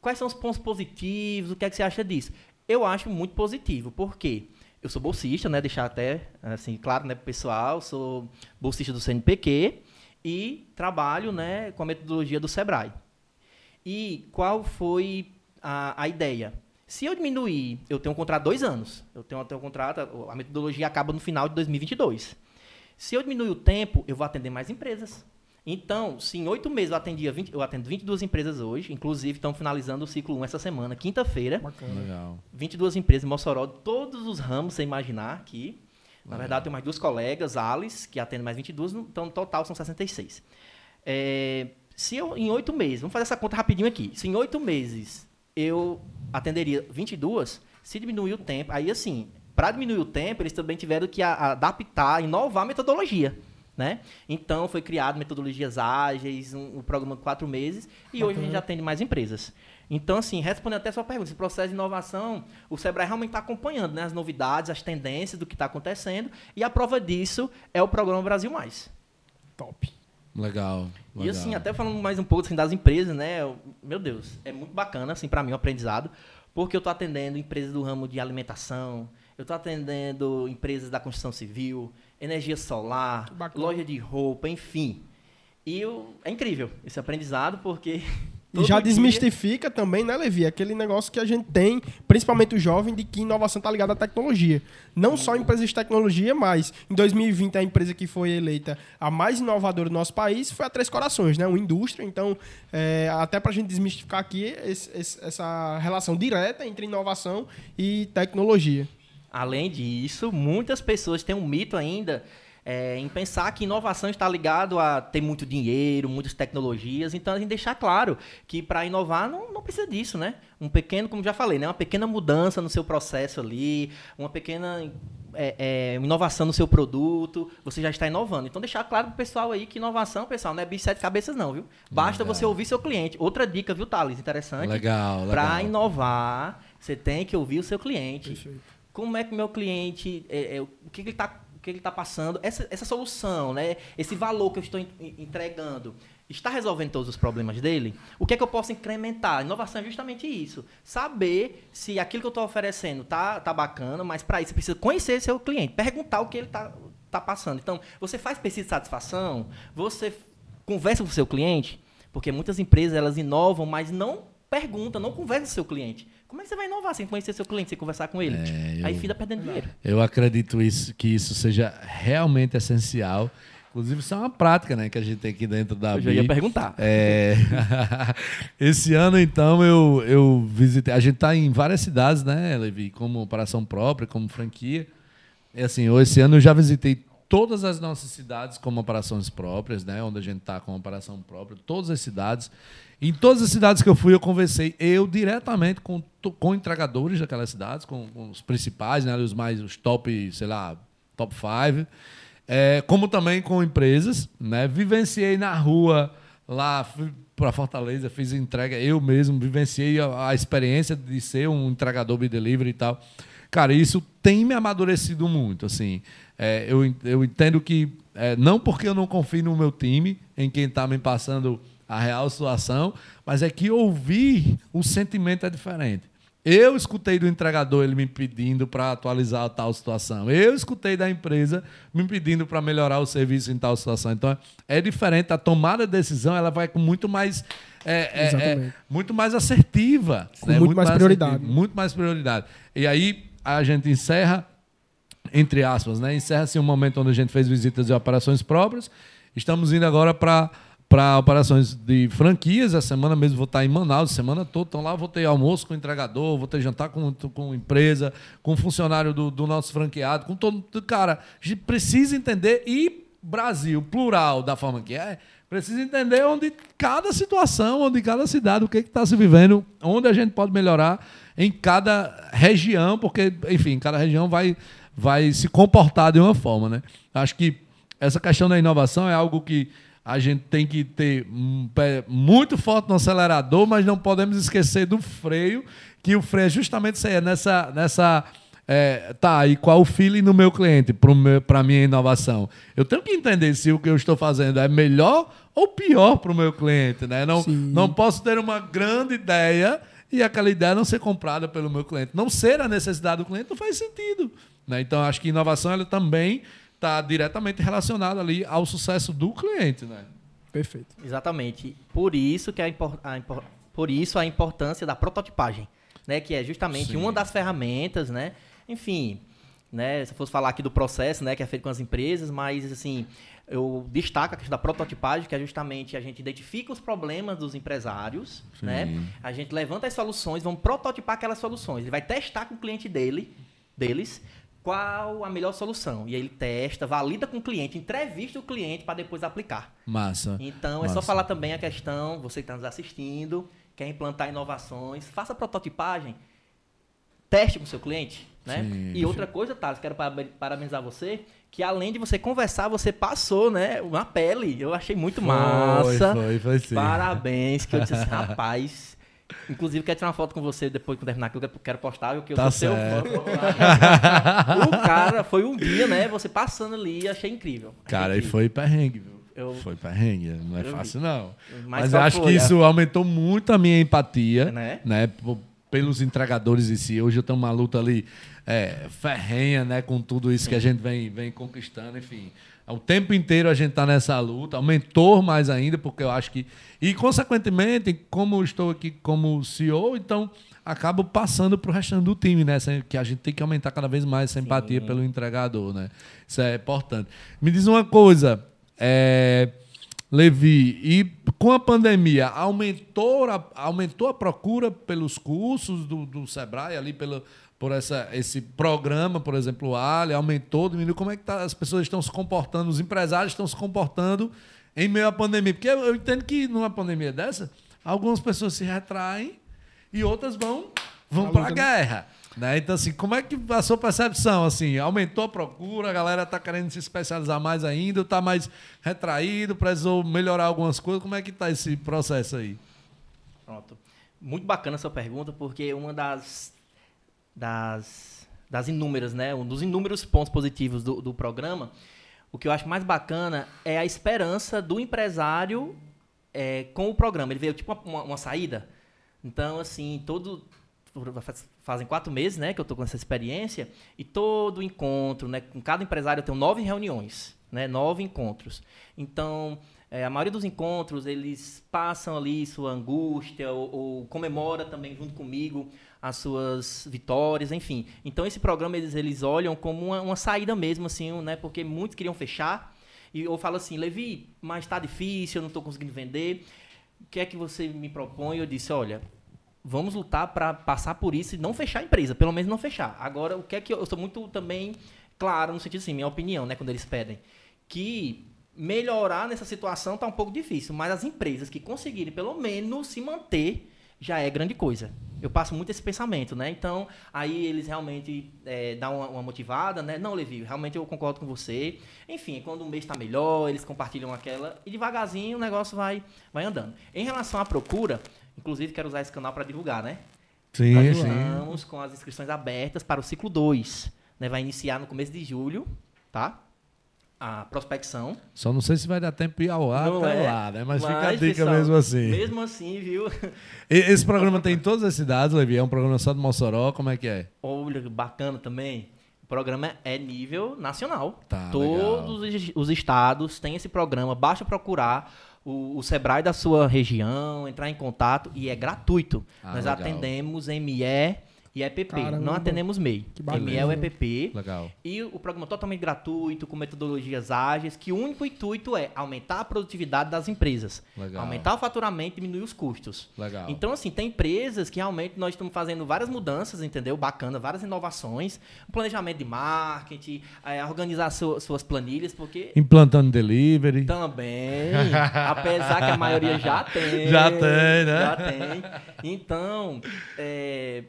[SPEAKER 2] quais são os pontos positivos? O que é que você acha disso? Eu acho muito positivo, porque eu sou bolsista, né? Deixar até assim claro, né, pessoal, sou bolsista do CNPq e trabalho, né, com a metodologia do Sebrae. E qual foi a, a ideia? Se eu diminuir, eu tenho um contrato dois anos. Eu tenho, tenho um contrato, a metodologia acaba no final de 2022. Se eu diminuir o tempo, eu vou atender mais empresas. Então, se em oito meses eu, atendia 20, eu atendo 22 empresas hoje, inclusive estão finalizando o ciclo 1 essa semana, quinta-feira.
[SPEAKER 3] Bacana.
[SPEAKER 1] Legal.
[SPEAKER 2] 22 empresas em Mossoró, de todos os ramos, você imaginar aqui. Na verdade, eu tenho mais duas colegas, Alice, que atendem mais 22, então no total são 66. É, se eu, em oito meses, vamos fazer essa conta rapidinho aqui. Se em oito meses eu atenderia 22, se diminuir o tempo, aí assim, para diminuir o tempo, eles também tiveram que a- adaptar, inovar a metodologia. Né? Então, foi criado metodologias ágeis, um, um programa de quatro meses, e hoje a gente já atende mais empresas. Então, assim, respondendo até a sua pergunta, esse processo de inovação, o Sebrae realmente está acompanhando né, as novidades, as tendências do que está acontecendo, e a prova disso é o programa Brasil Mais.
[SPEAKER 3] Top.
[SPEAKER 1] Legal.
[SPEAKER 2] E
[SPEAKER 1] legal.
[SPEAKER 2] assim, até falando mais um pouco assim, das empresas, né? eu- Meu Deus, é muito bacana, assim, para mim, o aprendizado, porque eu estou atendendo empresas do ramo de alimentação, eu estou atendendo empresas da construção civil, energia solar, loja de roupa, enfim. E eu- é incrível esse aprendizado, porque.
[SPEAKER 3] E já
[SPEAKER 2] dia-
[SPEAKER 3] desmistifica também, né, Levi? Aquele negócio que a gente tem, principalmente o jovem, de que inovação está ligada à tecnologia. Não só empresas de tecnologia, mas em 2020 a empresa que foi eleita a mais inovadora do nosso país foi a Três Corações, né? Uma indústria. Então, é, até para a gente desmistificar aqui esse- esse- essa relação direta entre inovação e tecnologia.
[SPEAKER 2] Além disso, muitas pessoas têm um mito ainda é, em pensar que inovação está ligado a ter muito dinheiro, muitas tecnologias. Então, a gente deixar claro que para inovar não, não precisa disso, né? Um pequeno, como já falei, né? uma pequena mudança no seu processo ali, uma pequena é, é, inovação no seu produto, você já está inovando. Então, deixar claro para o pessoal aí que inovação, pessoal, não é bicho de sete cabeças não, viu? Basta
[SPEAKER 1] Legal.
[SPEAKER 2] você ouvir seu cliente. Outra dica, viu, Thales? Interessante.
[SPEAKER 1] Legal, legal.
[SPEAKER 2] Para inovar, você tem que ouvir o seu cliente
[SPEAKER 3] Perfeito.
[SPEAKER 2] Como é que o meu cliente, é, é, o que, ele está que ele está passando, essa, essa solução, né, esse valor que eu estou en- en- entregando, está resolvendo todos os problemas dele? O que é que eu posso incrementar? Inovação é justamente isso. Saber se aquilo que eu estou oferecendo tá, tá bacana, mas para isso você precisa conhecer seu cliente, perguntar o que ele está tá passando. Então, você faz pesquisa de satisfação, você conversa com o seu cliente, porque muitas empresas elas inovam, mas não perguntam, não conversam com o seu cliente. Como é que você vai inovar sem conhecer seu cliente, sem conversar com ele?
[SPEAKER 1] É, eu-
[SPEAKER 2] Aí fica perdendo dinheiro.
[SPEAKER 1] Eu acredito isso, que isso seja realmente essencial. Inclusive, isso é uma prática né, que a gente tem aqui dentro da
[SPEAKER 2] Eu já ia perguntar.
[SPEAKER 1] É, *laughs* Esse ano, então, eu, eu visitei. A gente está em várias cidades, né, Levi? Como operação própria, como franquia. E assim, esse ano eu já visitei todas as nossas cidades como operações próprias, né? Onde a gente está com operação própria, todas as cidades. Em todas as cidades que eu fui, eu conversei eu diretamente com, com entregadores daquelas cidades, com, com os principais, né? Os mais, os top, sei lá, top five. É, como também com empresas, né? Vivenciei na rua lá, para Fortaleza, fiz entrega eu mesmo, vivenciei a, a experiência de ser um entregador de delivery e tal. Cara, isso tem me amadurecido muito, assim. É, eu, eu entendo que é, não porque eu não confio no meu time, em quem está me passando a real situação, mas é que ouvir o sentimento é diferente. Eu escutei do entregador ele me pedindo para atualizar tal situação. Eu escutei da empresa me pedindo para melhorar o serviço em tal situação. Então é diferente. A tomada de decisão ela vai com muito mais é, é, é, muito mais assertiva,
[SPEAKER 3] Com muito mais prioridade.
[SPEAKER 1] assertiva, muito mais prioridade. E aí a gente encerra entre aspas, né? Encerra-se um momento onde a gente fez visitas e operações próprias. Estamos indo agora para para operações de franquias. A semana mesmo vou estar em Manaus, semana toda. Então lá vou ter almoço com o entregador, vou ter jantar com, com empresa, com funcionário do, do nosso franqueado, com todo. Cara, a gente precisa entender e Brasil, plural, da forma que é, Precisa entender onde cada situação, onde cada cidade, o que está se vivendo, onde a gente pode melhorar em cada região, porque, enfim, cada região vai, vai se comportar de uma forma, né? Acho que essa questão da inovação é algo que a gente tem que ter um pé muito forte no acelerador, mas não podemos esquecer do freio, que o freio é justamente isso aí, é nessa, nessa é, tá, e qual o feeling no meu cliente para a minha inovação? Eu tenho que entender se o que eu estou fazendo é melhor ou pior para o meu cliente. Né? Não, não posso ter uma grande ideia e aquela ideia não ser comprada pelo meu cliente. Não ser a necessidade do cliente não faz sentido. Né? Então, acho que inovação ela também está diretamente relacionada ali ao sucesso do cliente. Né?
[SPEAKER 3] Perfeito.
[SPEAKER 2] Exatamente. Por isso, que a, a, por isso a importância da prototipagem, né? que é justamente Sim. uma das ferramentas né? enfim, né, se eu fosse falar aqui do processo, né, que é feito com as empresas, mas assim, eu destaco a questão da prototipagem, que é justamente a gente identifica os problemas dos empresários, Sim. né? A gente levanta as soluções, vamos prototipar aquelas soluções. Ele vai testar com o cliente dele, deles, qual a melhor solução. E aí ele testa, valida com o cliente, entrevista o cliente para depois aplicar.
[SPEAKER 1] Massa.
[SPEAKER 2] Então,
[SPEAKER 1] Massa.
[SPEAKER 2] é só falar também a questão, você que está nos assistindo, quer implantar inovações, faça prototipagem, teste com o seu cliente, né? Sim, e outra coisa, Thales, quero parabenizar você, que além de você conversar, você passou, né, uma pele. Eu achei muito foi, massa.
[SPEAKER 1] Foi, foi sim.
[SPEAKER 2] Parabéns, que eu disse *laughs* rapaz. Inclusive, quero tirar uma foto com você depois que terminar, que eu quero postar, que eu
[SPEAKER 1] tá
[SPEAKER 2] sou
[SPEAKER 1] certo.
[SPEAKER 2] seu fã. o cara, foi um dia, né, você passando ali, achei incrível. Achei
[SPEAKER 1] cara,
[SPEAKER 2] incrível.
[SPEAKER 1] e foi perrengue, viu? Eu, foi perrengue, não é fácil não.
[SPEAKER 2] Mas,
[SPEAKER 1] Mas eu acho
[SPEAKER 2] foi,
[SPEAKER 1] que isso aumentou muito a minha empatia,
[SPEAKER 2] né?
[SPEAKER 1] né? Pelos entregadores em si. Hoje eu tenho uma luta ali é, ferrenha, né, com tudo isso Sim. que a gente vem, vem conquistando, enfim. O tempo inteiro a gente está nessa luta, aumentou mais ainda, porque eu acho que. E, consequentemente, como estou aqui como CEO, então acabo passando para o restante do time, né? Que a gente tem que aumentar cada vez mais essa empatia Sim. pelo entregador, né? Isso é importante. Me diz uma coisa, é, Levi, e com a pandemia, aumentou a, aumentou a procura pelos cursos do, do Sebrae ali, pelo, por essa, esse programa, por exemplo, o Ali, aumentou, diminuiu. Como é que tá, as pessoas estão se comportando, os empresários estão se comportando em meio à pandemia? Porque eu, eu entendo que numa pandemia dessa, algumas pessoas se retraem e outras vão, vão para a guerra. Né? Então, assim, como é que a sua percepção? Assim, aumentou a procura, a galera está querendo se especializar mais ainda, está mais retraído, precisou melhorar algumas coisas. Como é que está esse processo aí?
[SPEAKER 2] Pronto. Muito bacana a sua pergunta, porque uma das das, das inúmeras, né? Um dos inúmeros pontos positivos do, do programa. O que eu acho mais bacana é a esperança do empresário é, com o programa. Ele veio tipo uma, uma, saída. Então, assim, todo. Fazem quatro meses, né, que eu estou com essa experiência, e todo encontro, né, com cada empresário eu tenho nove reuniões, né, nove encontros. Então, é, a maioria dos encontros, eles passam ali sua angústia, ou, ou comemora também junto comigo as suas vitórias, enfim. Então esse programa eles, eles olham como uma, uma saída mesmo, assim, né? Porque muitos queriam fechar. E eu falo assim, Levi, mas está difícil, eu não estou conseguindo vender. O que é que você me propõe? Eu disse, olha, vamos lutar para passar por isso e não fechar a empresa, pelo menos não fechar. Agora, o que é que eu, eu sou muito também claro no sentido assim, minha opinião, né, quando eles pedem, que melhorar nessa situação está um pouco difícil, mas as empresas que conseguirem pelo menos se manter já é grande coisa. Eu passo muito esse pensamento, né? Então, aí eles realmente é, dão uma, uma, motivada, né? Não, Levi, realmente eu concordo com você. Enfim, quando o mês está melhor, eles compartilham aquela e devagarzinho o negócio vai, vai andando. Em relação à procura, inclusive quero usar esse canal para divulgar, né?
[SPEAKER 1] Sim,
[SPEAKER 2] Nós
[SPEAKER 1] sim.
[SPEAKER 2] estamos com as inscrições abertas para o ciclo 2. Né? Vai iniciar no começo de julho, tá? A prospecção.
[SPEAKER 1] Só não sei se vai dar tempo ir ao ar
[SPEAKER 2] não
[SPEAKER 1] até
[SPEAKER 2] é,
[SPEAKER 1] lá, né? Mas, mas fica a dica pessoal, mesmo assim.
[SPEAKER 2] Mesmo assim, viu?
[SPEAKER 1] Esse programa tem em todas as cidades, Levi? É um programa só de Mossoró? Como é que é?
[SPEAKER 2] Olha, bacana também. O programa é nível nacional.
[SPEAKER 1] Tá,
[SPEAKER 2] Todos
[SPEAKER 1] legal.
[SPEAKER 2] os estados têm esse programa. Basta procurar o, o Sebrae da sua região, entrar em contato e é gratuito. Ah, Nós
[SPEAKER 1] legal.
[SPEAKER 2] atendemos ME e EPP.
[SPEAKER 3] Caramba.
[SPEAKER 2] Não atendemos MEI.
[SPEAKER 3] Que bacana.
[SPEAKER 2] ME é o EPP.
[SPEAKER 1] Legal.
[SPEAKER 2] E o programa totalmente gratuito, com metodologias ágeis, que o único intuito é aumentar a produtividade das empresas.
[SPEAKER 1] Legal.
[SPEAKER 2] Aumentar o faturamento e diminuir os custos.
[SPEAKER 1] Legal.
[SPEAKER 2] Então, assim, tem empresas que realmente nós estamos fazendo várias mudanças, entendeu? Bacana, várias inovações. Planejamento de marketing, eh, organizar su- suas planilhas, porque
[SPEAKER 1] Implantando delivery.
[SPEAKER 2] também, *laughs* apesar que a maioria já tem.
[SPEAKER 1] Já tem, né?
[SPEAKER 2] Já tem. Então, é,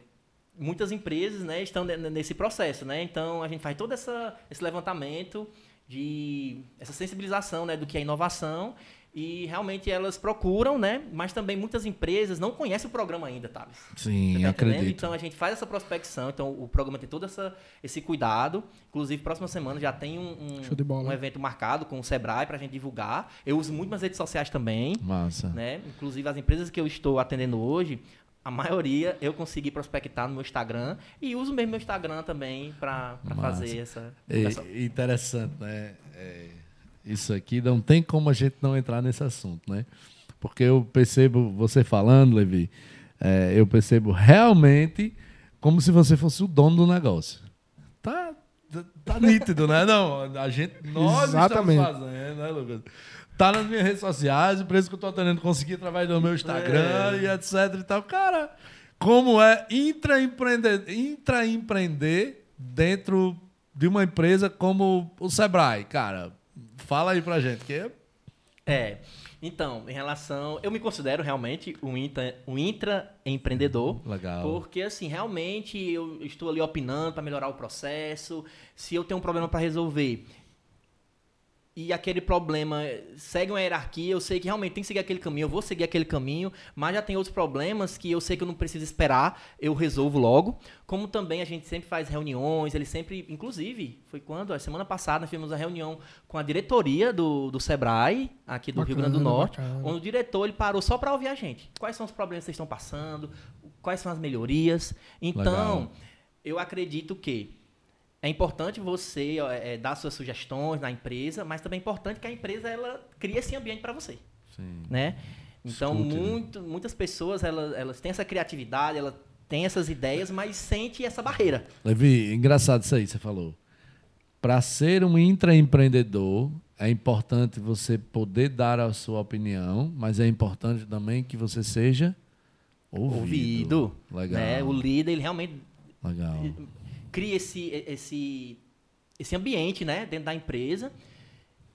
[SPEAKER 2] muitas empresas né, estão ne- nesse processo, né? Então, a gente faz todo essa, esse levantamento de essa sensibilização né, do que é inovação e realmente elas procuram, né? Mas também muitas empresas não conhecem o programa ainda, Thales.
[SPEAKER 1] Sim,
[SPEAKER 2] tá
[SPEAKER 1] acredito.
[SPEAKER 2] Então a gente faz essa prospecção, então o programa tem todo essa, esse cuidado. Inclusive, próxima semana já tem um, um, um evento marcado com o Sebrae pra gente divulgar. Eu uso muito nas redes sociais também,
[SPEAKER 1] Massa.
[SPEAKER 2] né? Inclusive as empresas que eu estou atendendo hoje, a maioria eu consegui prospectar no meu Instagram e uso mesmo meu Instagram também
[SPEAKER 1] Massa.
[SPEAKER 2] fazer essa
[SPEAKER 1] É, interessante, né? É, isso aqui não tem como a gente não entrar nesse assunto, né? Porque eu percebo, você falando, Levi, é, eu percebo realmente como se você fosse o dono do negócio. Tá, tá nítido, né? Não, a gente, nós
[SPEAKER 3] Exatamente.
[SPEAKER 1] estamos fazendo, né, Lucas? Tá nas minhas redes sociais, o preço que eu tô atendendo consegui através do meu Instagram e etc e tal. Cara, como é intraempreender, intraempreender dentro de uma empresa como o Sebrae, cara? Fala aí pra gente, que é
[SPEAKER 2] É. Então, em relação. Eu me considero realmente um, intra, um intraempreendedor.
[SPEAKER 1] legal.
[SPEAKER 2] Porque, assim, realmente eu estou ali opinando para melhorar o processo. Se eu tenho um problema para resolver e aquele problema segue uma hierarquia, eu sei que realmente tem que seguir aquele caminho, eu vou seguir aquele caminho, mas já tem outros problemas que eu sei que eu não preciso esperar, eu resolvo logo. Como também a gente sempre faz reuniões, ele sempre, inclusive, foi quando? A semana passada nós fizemos uma reunião com a diretoria do, do Sebrae, aqui do Rio Grande do
[SPEAKER 3] Bacana,
[SPEAKER 2] Norte,
[SPEAKER 3] bacana.
[SPEAKER 2] onde o diretor ele parou só para ouvir a gente. Quais são os problemas que vocês estão passando? Quais são as melhorias? Então,
[SPEAKER 1] Legal.
[SPEAKER 2] eu acredito que é importante você ó, é, dar suas sugestões na empresa, mas também é importante que a empresa ela crie esse ambiente para você,
[SPEAKER 1] Sim.
[SPEAKER 2] né? Então,
[SPEAKER 1] Escute, né?
[SPEAKER 2] muito, muitas pessoas elas, elas têm essa criatividade, elas têm essas ideias, mas sente essa barreira.
[SPEAKER 1] Levi, engraçado isso aí, você falou. Para ser um intraempreendedor, é importante você poder dar a sua opinião, mas é importante também que você seja ouvido.
[SPEAKER 2] Ouvido,
[SPEAKER 1] Legal.
[SPEAKER 2] né? O líder ele realmente
[SPEAKER 1] Legal.
[SPEAKER 2] Cria esse, esse, esse ambiente né, dentro da empresa.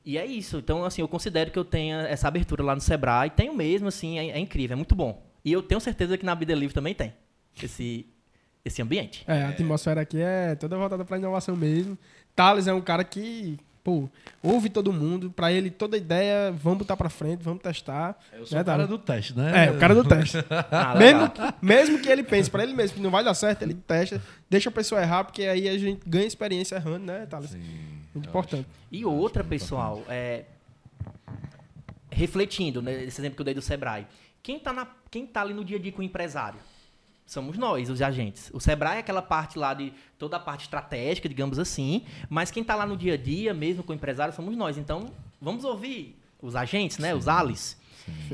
[SPEAKER 2] E é isso. Então, assim, eu considero que eu tenha essa abertura lá no Sebrae. Tenho mesmo, assim, é, é incrível, é muito bom. E eu tenho certeza que na Vida Livre também tem esse, esse ambiente.
[SPEAKER 3] É, a atmosfera aqui é toda voltada pra inovação mesmo. Thales é um cara que, pô, ouve todo mundo. Pra ele, toda ideia, vamos botar pra frente, vamos testar.
[SPEAKER 1] Eu sou
[SPEAKER 3] Né,
[SPEAKER 1] o cara
[SPEAKER 3] Thales?
[SPEAKER 1] do teste, né?
[SPEAKER 3] É, o cara do teste. *laughs*
[SPEAKER 2] Ah,
[SPEAKER 3] mesmo, que, mesmo que ele pense pra ele mesmo que não vai dar certo, ele testa, deixa a pessoa errar, porque aí a gente ganha experiência errando, né, Thales?
[SPEAKER 1] Sim,
[SPEAKER 3] Muito importante.
[SPEAKER 2] E outra, pessoal, é, refletindo, né, esse exemplo que eu dei do Sebrae. Quem está na, quem tá ali no dia a dia com o empresário? Somos nós, os agentes. O Sebrae é aquela parte lá de toda a parte estratégica, digamos assim, mas quem está lá no dia a dia, mesmo com o empresário, somos nós. Então, vamos ouvir os agentes, né, os ALIs.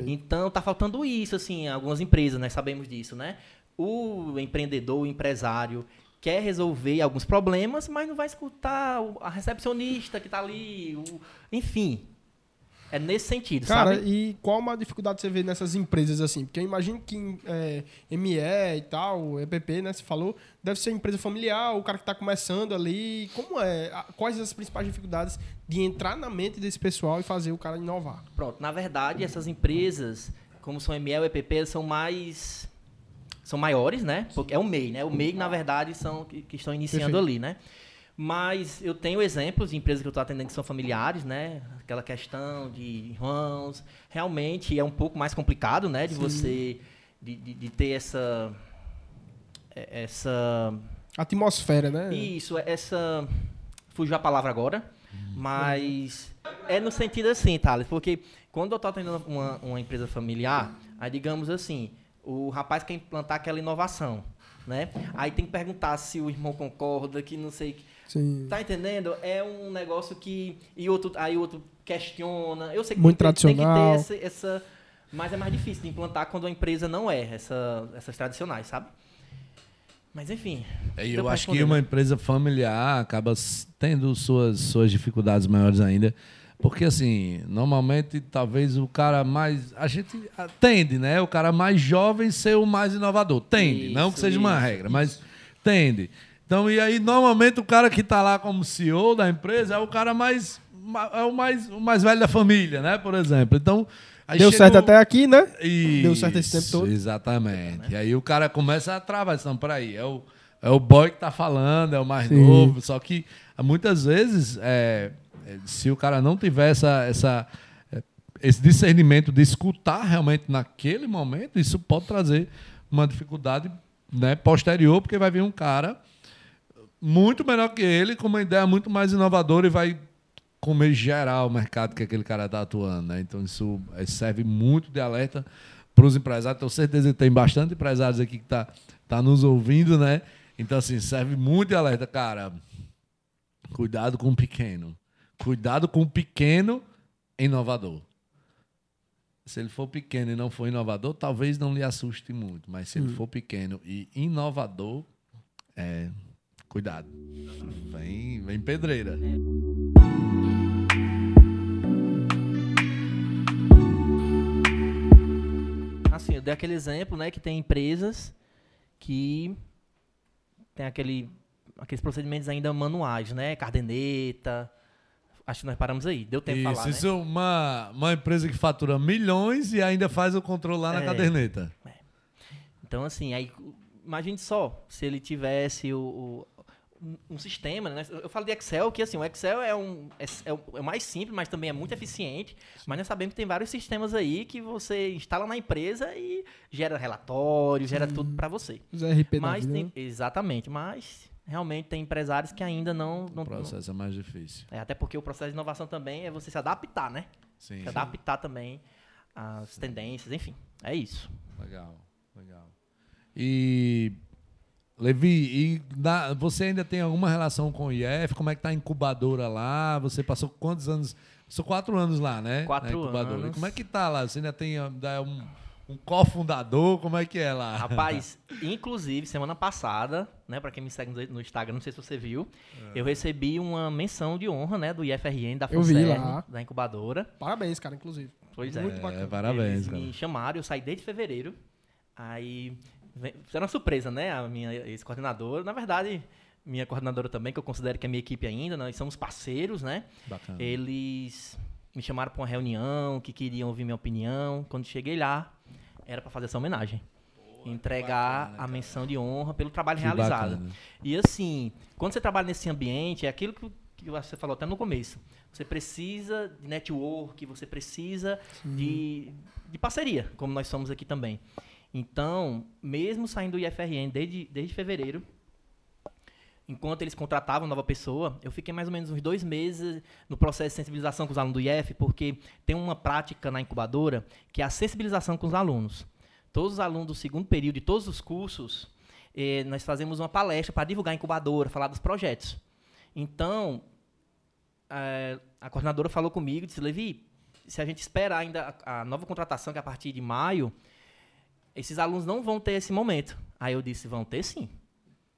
[SPEAKER 2] Então, tá faltando isso, assim, em algumas empresas, nós sabemos disso, né? O empreendedor, o empresário, quer resolver alguns problemas, mas não vai escutar a recepcionista que tá ali, o- enfim. É nesse sentido,
[SPEAKER 3] Cara,
[SPEAKER 2] sabe?
[SPEAKER 3] e qual uma dificuldade você vê nessas empresas assim? Porque eu imagino que é, ME e tal, EPP, né, você falou, deve ser empresa familiar, o cara que está começando ali. Como é? Quais as principais dificuldades de entrar na mente desse pessoal e fazer o cara inovar?
[SPEAKER 2] Pronto, na verdade, essas empresas, como são ML e EPP, são mais são maiores, né? Porque é o MEI, né? O MEI, na verdade, são que, que estão iniciando
[SPEAKER 3] Perfeito.
[SPEAKER 2] ali, né? Mas eu tenho exemplos de empresas que eu estou atendendo que são familiares, né? Aquela questão de irmãos. Realmente é um pouco mais complicado, né? De você de, de, de ter essa é- essa
[SPEAKER 3] Atmosfera, né?
[SPEAKER 2] isso, essa. Fugiu a palavra agora. Mas. É no sentido assim, Thales, porque quando eu tô atendendo uma, uma empresa familiar, aí digamos assim, o rapaz quer implantar aquela inovação, né? Aí tem que perguntar se o irmão concorda, que não sei.
[SPEAKER 3] Sim.
[SPEAKER 2] Tá entendendo? É um negócio que. E outro, aí outro questiona. Eu sei que
[SPEAKER 3] Muito
[SPEAKER 2] tem, tem que
[SPEAKER 3] tradicional.
[SPEAKER 2] ter essa, essa. Mas é mais difícil de implantar quando a empresa não é essa, essas tradicionais, sabe? Mas enfim.
[SPEAKER 1] É, eu acho que uma
[SPEAKER 2] né?
[SPEAKER 1] empresa familiar acaba tendo suas, suas dificuldades maiores ainda. Porque, assim, normalmente, talvez o cara mais. A gente tende, né? O cara mais jovem ser o mais inovador. Tende. não que
[SPEAKER 2] Isso,
[SPEAKER 1] seja uma
[SPEAKER 2] isso,
[SPEAKER 1] regra, mas tende. Então, e aí, normalmente, o cara que está lá como CEO da empresa é o cara mais. ma- É o mais, o mais velho da família, né? Por exemplo. Então.
[SPEAKER 3] Deu certo
[SPEAKER 1] o-
[SPEAKER 3] até aqui, né?
[SPEAKER 1] isso,
[SPEAKER 3] Deu certo esse tempo todo.
[SPEAKER 1] Exatamente. E aí o cara começa a travar. Então, peraí, é o, é o boy que tá falando, é o mais
[SPEAKER 3] Sim.
[SPEAKER 1] novo. Só que muitas vezes, é, é, se o cara não tiver essa, essa, é, esse discernimento de escutar realmente naquele momento, isso pode trazer uma dificuldade né, posterior, porque vai vir um cara muito melhor que ele, com uma ideia muito mais inovadora e vai comer geral o mercado que aquele cara está atuando. Né? Então, isso eh, serve muito de alerta para os empresários. Tenho certeza que tem bastante empresários aqui que está tá nos ouvindo, né? Então, assim, serve muito de alerta. Cara, cuidado com o pequeno. Cuidado com o pequeno inovador. Se ele for pequeno e não for inovador, talvez não lhe assuste muito. Mas se ele for pequeno e inovador, é, cuidado. Vem, vem pedreira.
[SPEAKER 2] Assim, eu dei aquele exemplo, né, que tem empresas que tem aquele, aqueles procedimentos ainda manuais, né? Cardeneta. Acho que nós paramos aí. Deu tempo de
[SPEAKER 1] Isso,
[SPEAKER 2] falar,
[SPEAKER 1] isso
[SPEAKER 2] né?
[SPEAKER 1] é uma, uma empresa que fatura milhões e ainda faz o controle lá na
[SPEAKER 2] É.
[SPEAKER 1] caderneta.
[SPEAKER 2] Então, assim, aí imagine só, se ele tivesse o, o- um- um sistema, né? Eu falo de Excel, que assim, o Excel é, um, é, é o é mais simples, mas também é muito eficiente. Mas nós sabemos que tem vários sistemas aí que você instala na empresa e gera relatório, gera tudo para você.
[SPEAKER 3] Os RP
[SPEAKER 2] Mas tem,
[SPEAKER 3] né?
[SPEAKER 2] exatamente, mas realmente tem empresários que ainda não, não,
[SPEAKER 1] O processo é mais difícil.
[SPEAKER 2] não- é, até porque o processo de inovação também é você se adaptar, né?
[SPEAKER 1] Sim.
[SPEAKER 2] Se adaptar também às tendências, enfim, é isso.
[SPEAKER 1] Legal, legal. E Levi, e na- você ainda tem alguma relação com o IF? Como é que tá a incubadora lá? Você passou quantos anos? Passou quatro anos lá, né?
[SPEAKER 2] Quatro
[SPEAKER 1] incubadora. E
[SPEAKER 2] anos.
[SPEAKER 1] como é que tá lá? Você ainda tem é um, um cofundador? Como é que é lá?
[SPEAKER 2] Rapaz, inclusive, semana passada, né, para quem me segue no- Instagram, não sei se você viu, eu recebi uma menção de honra, né, do IFRN, da FUNCERN, da incubadora.
[SPEAKER 3] Parabéns, cara, inclusive.
[SPEAKER 2] Pois é.
[SPEAKER 3] Muito
[SPEAKER 1] É,
[SPEAKER 3] bacana.
[SPEAKER 1] parabéns,
[SPEAKER 2] Eles
[SPEAKER 1] cara.
[SPEAKER 2] me chamaram, eu saí desde fevereiro. Aí, vem- fizeram uma surpresa, né? A minha ex-coordenadora. Na verdade, minha coordenadora também, que eu considero que é minha equipe ainda, nós somos parceiros, né?
[SPEAKER 1] Bacana.
[SPEAKER 2] Eles me chamaram para uma reunião, que queriam ouvir minha opinião. Quando cheguei lá, era para fazer essa homenagem. Entregar
[SPEAKER 1] bacana,
[SPEAKER 2] a menção de honra pelo trabalho
[SPEAKER 1] Que
[SPEAKER 2] realizado.
[SPEAKER 1] bacana.
[SPEAKER 2] E assim, quando você trabalha nesse ambiente, é aquilo que, que você falou até no começo. Você precisa de network, você precisa de, de parceria, como nós somos aqui também. Então, mesmo saindo do IFRN desde, desde fevereiro, enquanto eles contratavam nova pessoa, eu fiquei mais ou menos uns dois meses no processo de sensibilização com os alunos do IF, porque tem uma prática na incubadora que é a sensibilização com os alunos. Todos os alunos do segundo período de todos os cursos, eh, nós fazemos uma palestra para divulgar a incubadora, falar dos projetos. Então, eh, a coordenadora falou comigo, disse, Levi, se a gente esperar ainda a, a nova contratação, que é a partir de maio, esses alunos não vão ter esse momento. Aí eu disse, vão ter sim.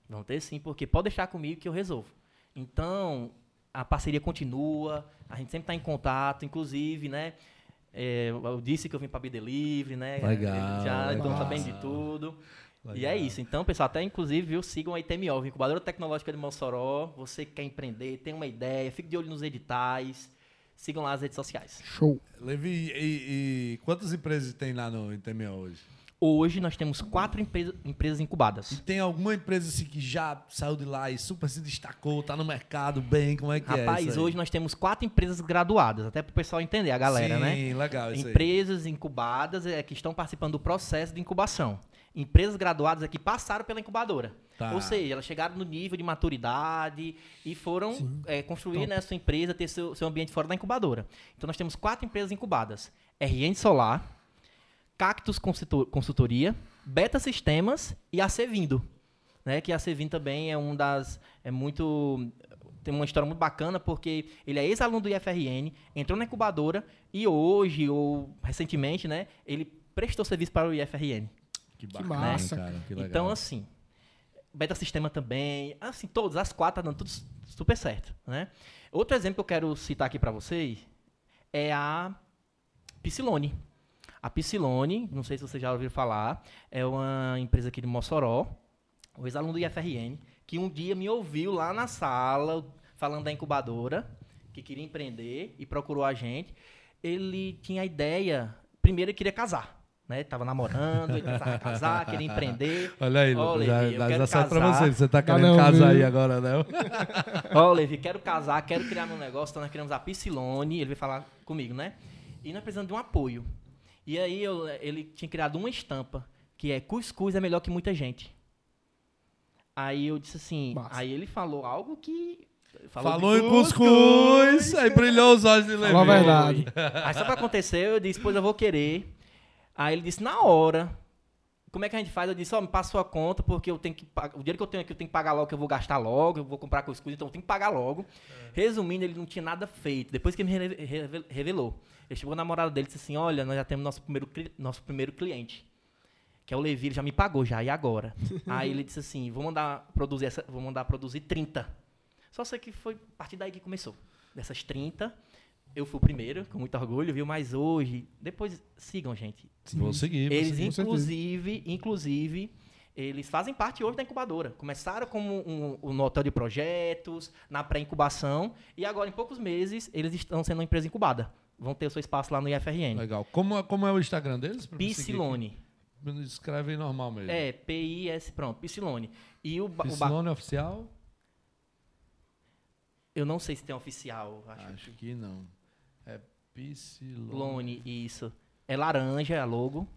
[SPEAKER 2] Vão ter sim, porque pode deixar comigo que eu resolvo. Então, a parceria continua, a gente sempre está em contato, inclusive, né? é, eu disse que eu vim para Be Delivery, né?
[SPEAKER 1] Legal,
[SPEAKER 2] Já
[SPEAKER 1] legal.
[SPEAKER 2] estão sabendo de tudo. E
[SPEAKER 1] Legal.
[SPEAKER 2] é isso. Então, pessoal, até inclusive, viu, sigam a ITMO, Incubadora Tecnológica de Mossoró. Você que quer empreender, tem uma ideia, fique de olho nos editais. Sigam lá as redes sociais.
[SPEAKER 3] Show.
[SPEAKER 1] Levi, e, e quantas empresas tem lá no ITMO hoje?
[SPEAKER 2] Hoje nós temos quatro empresa- empresas
[SPEAKER 1] E
[SPEAKER 2] incubadas.
[SPEAKER 1] tem alguma empresa assim, que já saiu de lá e super se destacou, tá no mercado bem, como é que é
[SPEAKER 2] Rapaz,
[SPEAKER 1] isso aí?
[SPEAKER 2] hoje nós temos quatro empresas graduadas, até para o pessoal entender, a galera,
[SPEAKER 1] Sim,
[SPEAKER 2] né?
[SPEAKER 1] legal isso aí.
[SPEAKER 2] Empresas incubadas é, que estão participando do processo de incubação. Empresas graduadas é que passaram pela incubadora.
[SPEAKER 1] Tá.
[SPEAKER 2] Ou seja, elas chegaram no nível de maturidade e foram é, construir né, sua empresa, ter seu, seu ambiente fora da incubadora. Então nós temos quatro empresas incubadas: RN Solar, Cactus Consultor- Consultoria, Beta Sistemas e a Vindo. Né, que a Vindo também é um das. É muito. Tem uma história muito bacana, porque ele é ex-aluno do IFRN, entrou na incubadora e hoje, ou recentemente, né, ele prestou serviço para o IFRN.
[SPEAKER 1] Que
[SPEAKER 3] massa,
[SPEAKER 1] cara. Que legal.
[SPEAKER 2] Então, assim, Beta Sistema também. Assim, todas as quatro tá dando tudo super certo, né? Outro exemplo que eu quero citar aqui para vocês é a Psilone. A Psilone, não sei se vocês já ouviram falar, é uma empresa aqui de Mossoró, o ex-aluno do IFRN, que um dia me ouviu lá na sala, falando da incubadora, que queria empreender e procurou a gente. Ele tinha a ideia, primeiro ele queria casar. Né? Tava namorando, ele precisava casar, *laughs* queria empreender.
[SPEAKER 1] Olha aí,
[SPEAKER 2] Ó,
[SPEAKER 1] Levi, já, dá certo pra você. Você tá
[SPEAKER 3] Dá
[SPEAKER 1] querendo
[SPEAKER 3] não,
[SPEAKER 1] casar
[SPEAKER 3] viu?
[SPEAKER 1] aí agora, né? *laughs*
[SPEAKER 2] Ó, Levi, quero casar, quero criar meu negócio, então nós criamos a Psilone, ele veio falar comigo, né? E nós precisamos de um apoio. E aí eu- ele tinha criado uma estampa, que é cuscuz é melhor que muita gente. Aí eu disse assim,
[SPEAKER 3] Massa.
[SPEAKER 2] aí ele falou algo que...
[SPEAKER 1] Falou,
[SPEAKER 2] de
[SPEAKER 1] em cuscuz, aí brilhou os olhos de Levi.
[SPEAKER 3] Falou a verdade.
[SPEAKER 2] Aí só pra acontecer, eu disse, pois eu vou querer. Aí ele disse, na hora. Como é que a gente faz? Eu disse, ó, me passa sua conta, porque eu tenho que pagar. O dinheiro que eu tenho aqui eu tenho que pagar logo, que eu vou gastar logo, eu vou comprar cuscuz, então eu tenho que pagar logo. Resumindo, ele não tinha nada feito. Depois que ele me reve- reve- revelou. Ele chegou na namorada dele e disse assim: olha, nós já temos nosso primeiro, nosso primeiro cliente. Que é o Levi, ele já me pagou já, e agora? *laughs* Aí ele disse assim: vou mandar produzir essa, vou mandar produzir 30. Só sei que foi a partir daí que começou. Dessas 30, eu fui o primeiro, com muito orgulho, viu? Mas hoje, depois sigam, gente.
[SPEAKER 1] Vou seguir. vou
[SPEAKER 2] Eles,
[SPEAKER 1] seguir.
[SPEAKER 2] inclusive, inclusive, eles fazem parte hoje da incubadora. Começaram como um, um no hotel de projetos, na pré-incubação, e agora, em poucos meses, eles estão sendo uma empresa incubada. Vão ter o seu espaço lá no IFRN.
[SPEAKER 1] Legal. Como, é- como é o Instagram deles? aqui? Escreve normal mesmo.
[SPEAKER 2] É, P-I-S, pronto, Psilone. E o, o ba-
[SPEAKER 1] Psilone oficial?
[SPEAKER 2] eu não sei se tem oficial, acho.
[SPEAKER 1] Acho que não. É Psilone.
[SPEAKER 2] Clone, isso. É laranja, a logo.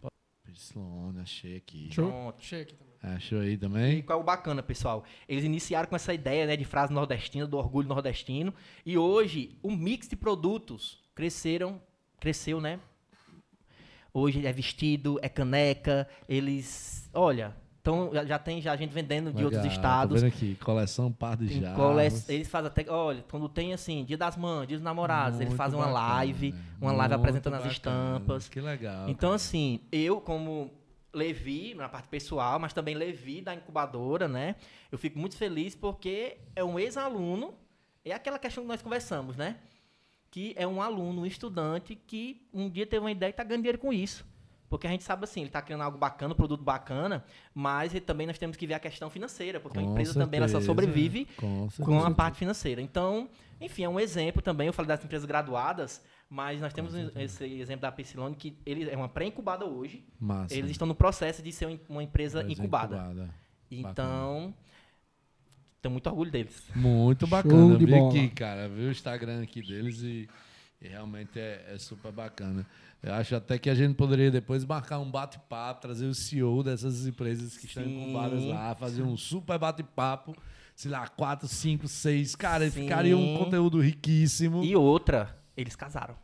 [SPEAKER 1] Psilone, achei aqui.
[SPEAKER 3] Show.
[SPEAKER 2] Pronto.
[SPEAKER 3] Achei aqui também.
[SPEAKER 1] Achou aí
[SPEAKER 2] E
[SPEAKER 1] também?
[SPEAKER 2] qual é o bacana, pessoal? Eles iniciaram com essa ideia né, de frase nordestina, do orgulho nordestino. E hoje, o mix de produtos cresceram, cresceu, né? Hoje é vestido, é caneca. Eles, olha, então já, tem já gente vendendo de outros
[SPEAKER 1] Legal,
[SPEAKER 2] estados.
[SPEAKER 1] Tô vendo aqui, coleção par de jarros.
[SPEAKER 2] cole- Eles fazem até, olha, quando tem assim, dia das mães, dia dos namorados, eles
[SPEAKER 1] Muito
[SPEAKER 2] fazem uma
[SPEAKER 1] bacana,
[SPEAKER 2] live, uma
[SPEAKER 1] muito
[SPEAKER 2] live apresentando as
[SPEAKER 1] bacana.
[SPEAKER 2] estampas.
[SPEAKER 1] Que legal.
[SPEAKER 2] Então,
[SPEAKER 1] cara.
[SPEAKER 2] assim, eu como Levi, na parte pessoal, mas também Levi da incubadora, né? Eu fico muito feliz porque é um ex-aluno, é aquela questão que nós conversamos, né? Que é um aluno, um estudante que um dia teve uma ideia e está ganhando dinheiro com isso. Porque a gente sabe assim, ele está criando algo bacana, um produto bacana, mas também nós temos que ver a questão financeira, porque a
[SPEAKER 1] Com
[SPEAKER 2] empresa também ela só
[SPEAKER 1] certeza,
[SPEAKER 2] sobrevive
[SPEAKER 1] com
[SPEAKER 2] com a parte financeira. Então, enfim, é um exemplo também. Eu falei das empresas graduadas, mas nós temos esse exemplo da Psilone, que ele é uma pré-incubada hoje.
[SPEAKER 1] Massa.
[SPEAKER 2] Eles estão no processo de ser uma empresa incubada.
[SPEAKER 1] incubada.
[SPEAKER 2] Então, tenho muito orgulho deles.
[SPEAKER 1] Muito bacana. Eu
[SPEAKER 3] de
[SPEAKER 1] vi aqui, cara. Vi o Instagram aqui deles e, e realmente é, é super bacana. Eu acho até que a gente poderia depois marcar um bate-papo, trazer o CEO dessas empresas que estão
[SPEAKER 2] Sim.
[SPEAKER 1] incubadas lá, fazer um super bate-papo. Sei lá, quatro, cinco, seis. Cara,
[SPEAKER 2] Sim.
[SPEAKER 1] ficaria um conteúdo riquíssimo.
[SPEAKER 2] E outra, eles casaram.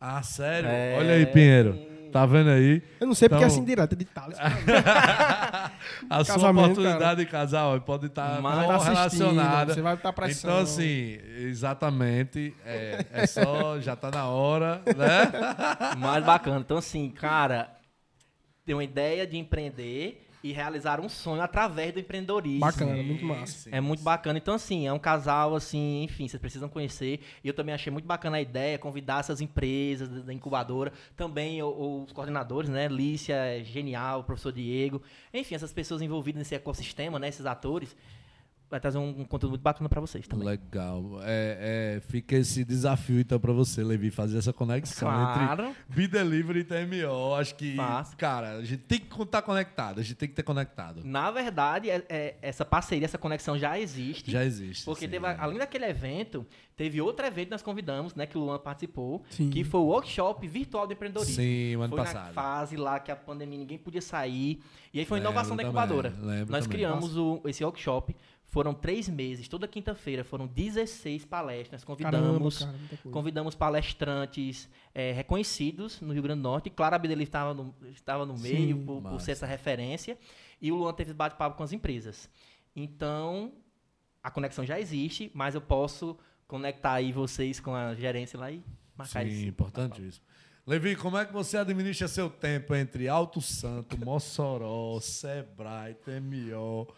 [SPEAKER 1] Ah, sério?
[SPEAKER 2] É.
[SPEAKER 1] Olha aí, Pinheiro. Tá vendo aí?
[SPEAKER 3] Eu não sei porque é
[SPEAKER 1] Então-
[SPEAKER 3] assim direto, é de Thales. *laughs* *laughs*
[SPEAKER 1] A sua oportunidade de casar ó, pode estar
[SPEAKER 3] tá assistindo,
[SPEAKER 1] relacionada.
[SPEAKER 3] Você vai estar pressão.
[SPEAKER 1] Então, assim, exatamente. É, é só, já tá na hora, né? *laughs*
[SPEAKER 2] Mais bacana. Então, assim, cara, tem uma ideia de empreender e realizar um sonho através do empreendedorismo.
[SPEAKER 3] Bacana, muito massa.
[SPEAKER 1] Sim.
[SPEAKER 2] É muito bacana. Então, assim, é um casal, assim, enfim, vocês precisam conhecer. E eu também achei muito bacana a ideia, convidar essas empresas da- incubadora. Também os coordenadores, né? Lícia, é genial, o professor Diego. Enfim, essas pessoas envolvidas nesse ecossistema, né? Esses atores. Vai trazer um, um conteúdo muito bacana pra vocês também.
[SPEAKER 1] Legal. É, é, fica esse desafio, então, pra você, Levi, fazer essa conexão
[SPEAKER 2] Claro.
[SPEAKER 1] entre Bidelivery e TMO. Acho que,
[SPEAKER 2] Faço.
[SPEAKER 1] cara, a gente tem que estar conectado, a gente tem que ter conectado.
[SPEAKER 2] Na verdade, é- é- essa parceria, essa conexão já existe.
[SPEAKER 1] Já existe.
[SPEAKER 2] Porque
[SPEAKER 1] sim.
[SPEAKER 2] teve, além daquele evento, teve outro evento que nós convidamos, né? Que o Luan participou,
[SPEAKER 3] Sim.
[SPEAKER 2] que foi o workshop virtual de empreendedorismo.
[SPEAKER 1] Sim, o ano
[SPEAKER 2] foi
[SPEAKER 1] passado.
[SPEAKER 2] na fase lá que a pandemia ninguém podia sair. E aí foi uma
[SPEAKER 1] Lembro
[SPEAKER 2] inovação da
[SPEAKER 1] também,
[SPEAKER 2] incubadora.
[SPEAKER 1] lembro
[SPEAKER 2] Nós
[SPEAKER 1] também.
[SPEAKER 2] criamos o- esse workshop. Foram três meses, toda quinta-feira foram 16 palestras.
[SPEAKER 3] Caramba,
[SPEAKER 2] Convidamos,
[SPEAKER 3] cara, muita coisa.
[SPEAKER 2] convidamos palestrantes eh, reconhecidos no Rio Grande do Norte. Clara Abdeli estava no, estava no
[SPEAKER 3] Sim.
[SPEAKER 2] meio por, por ser essa referência. E o Luan teve bate-papo com as empresas. Então, a conexão já existe, mas eu posso conectar aí vocês com a gerência lá e marcar
[SPEAKER 1] Sim,
[SPEAKER 2] isso.
[SPEAKER 1] importantíssimo. Levi, como é que você administra seu tempo entre Alto Santo, Mossoró, Sebrae, TMO?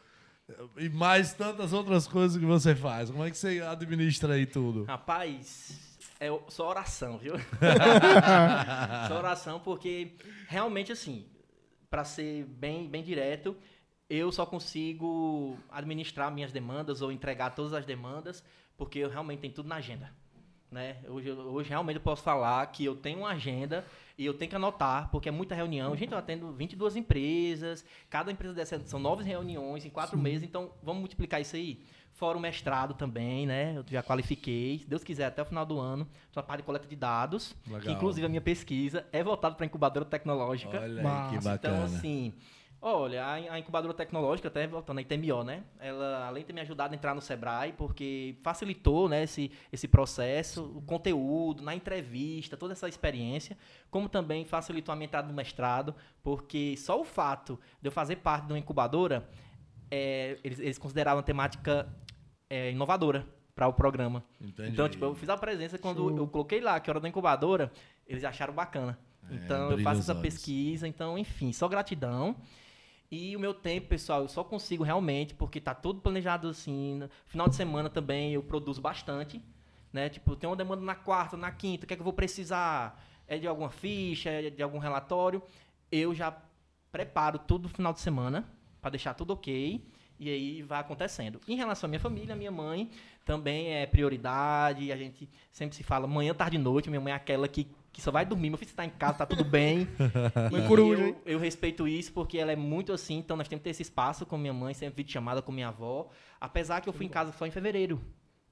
[SPEAKER 1] E mais tantas outras coisas que você faz. Como é que você administra aí tudo?
[SPEAKER 2] Rapaz, é só oração, viu? *laughs* só oração, porque realmente, assim, para ser bem, bem direto, eu só consigo administrar minhas demandas ou entregar todas as demandas, porque eu realmente tenho tudo na agenda. Né? Hoje, hoje realmente eu posso falar que eu tenho uma agenda e eu tenho que anotar, porque é muita reunião. Gente, eu atendo 22 empresas, cada empresa dessa são nove reuniões em quatro Sim. meses, então vamos multiplicar isso aí. Fora o mestrado também, né? Eu já qualifiquei. Se Deus quiser, até o final do ano, na parte de coleta de dados. Legal. Que, inclusive, a minha pesquisa é voltada para a incubadora tecnológica.
[SPEAKER 1] Olha aí, que bacana.
[SPEAKER 2] Então, assim, Olha, a, incubadora tecnológica, até voltando a ITMO, né? Ela, além de ter me ajudado a entrar no Sebrae, porque facilitou né, esse, esse processo, o conteúdo, na entrevista, toda essa experiência, como também facilitou a minha entrada no mestrado, porque só o fato de eu fazer parte de uma incubadora, é, eles, eles consideravam a temática é, inovadora para o programa. Entendi. Então, tipo, eu fiz a presença quando Show. eu coloquei lá que era da incubadora, eles acharam bacana. É, então, eu faço essa olhos. pesquisa, então, enfim, só gratidão. E o meu tempo, pessoal, eu só consigo realmente, porque tá tudo planejado assim. Final de semana também eu produzo bastante. Né? Tipo, tem uma demanda na quarta, na quinta, o que é que eu vou precisar? É de alguma ficha, é de algum relatório? Eu já preparo tudo no final de semana para deixar tudo ok. E aí vai acontecendo. Em relação à minha família, minha mãe também é prioridade. A gente sempre se fala manhã, tarde e noite. Minha mãe é aquela que que só vai dormir. Meu filho está em casa, tá tudo bem. *laughs* e coruja, eu, eu, respeito isso porque ela é muito assim, então nós temos que ter esse espaço com minha mãe, sempre vídeo chamada com minha avó. Apesar que eu fui em casa só em fevereiro,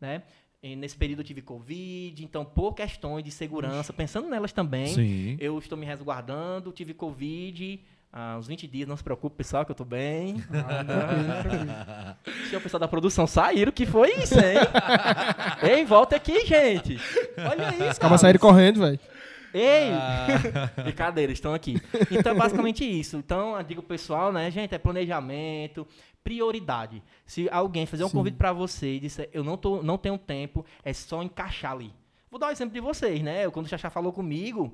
[SPEAKER 2] né? E nesse período eu tive Covid, então por questões de segurança, pensando nelas também, Sim. eu estou me resguardando, tive Covid, há uns 20 dias, não se preocupe, pessoal, que eu tô bem. Ah, *laughs* Deixa o pessoal da produção saíram, que foi isso, hein? *laughs* Ei, volta aqui, gente. Olha isso,
[SPEAKER 3] Acaba saindo correndo, velho.
[SPEAKER 2] Ei! Ah. *laughs* Brincadeira, estão aqui. Então, é basicamente isso. Então, eu digo pessoal, né, gente, é planejamento, prioridade. Se alguém fazer um Sim. convite para você e disser, eu não, tô, não tenho tempo, é só encaixar ali. Vou dar um exemplo de vocês, né? Eu, quando o Xaxá falou comigo,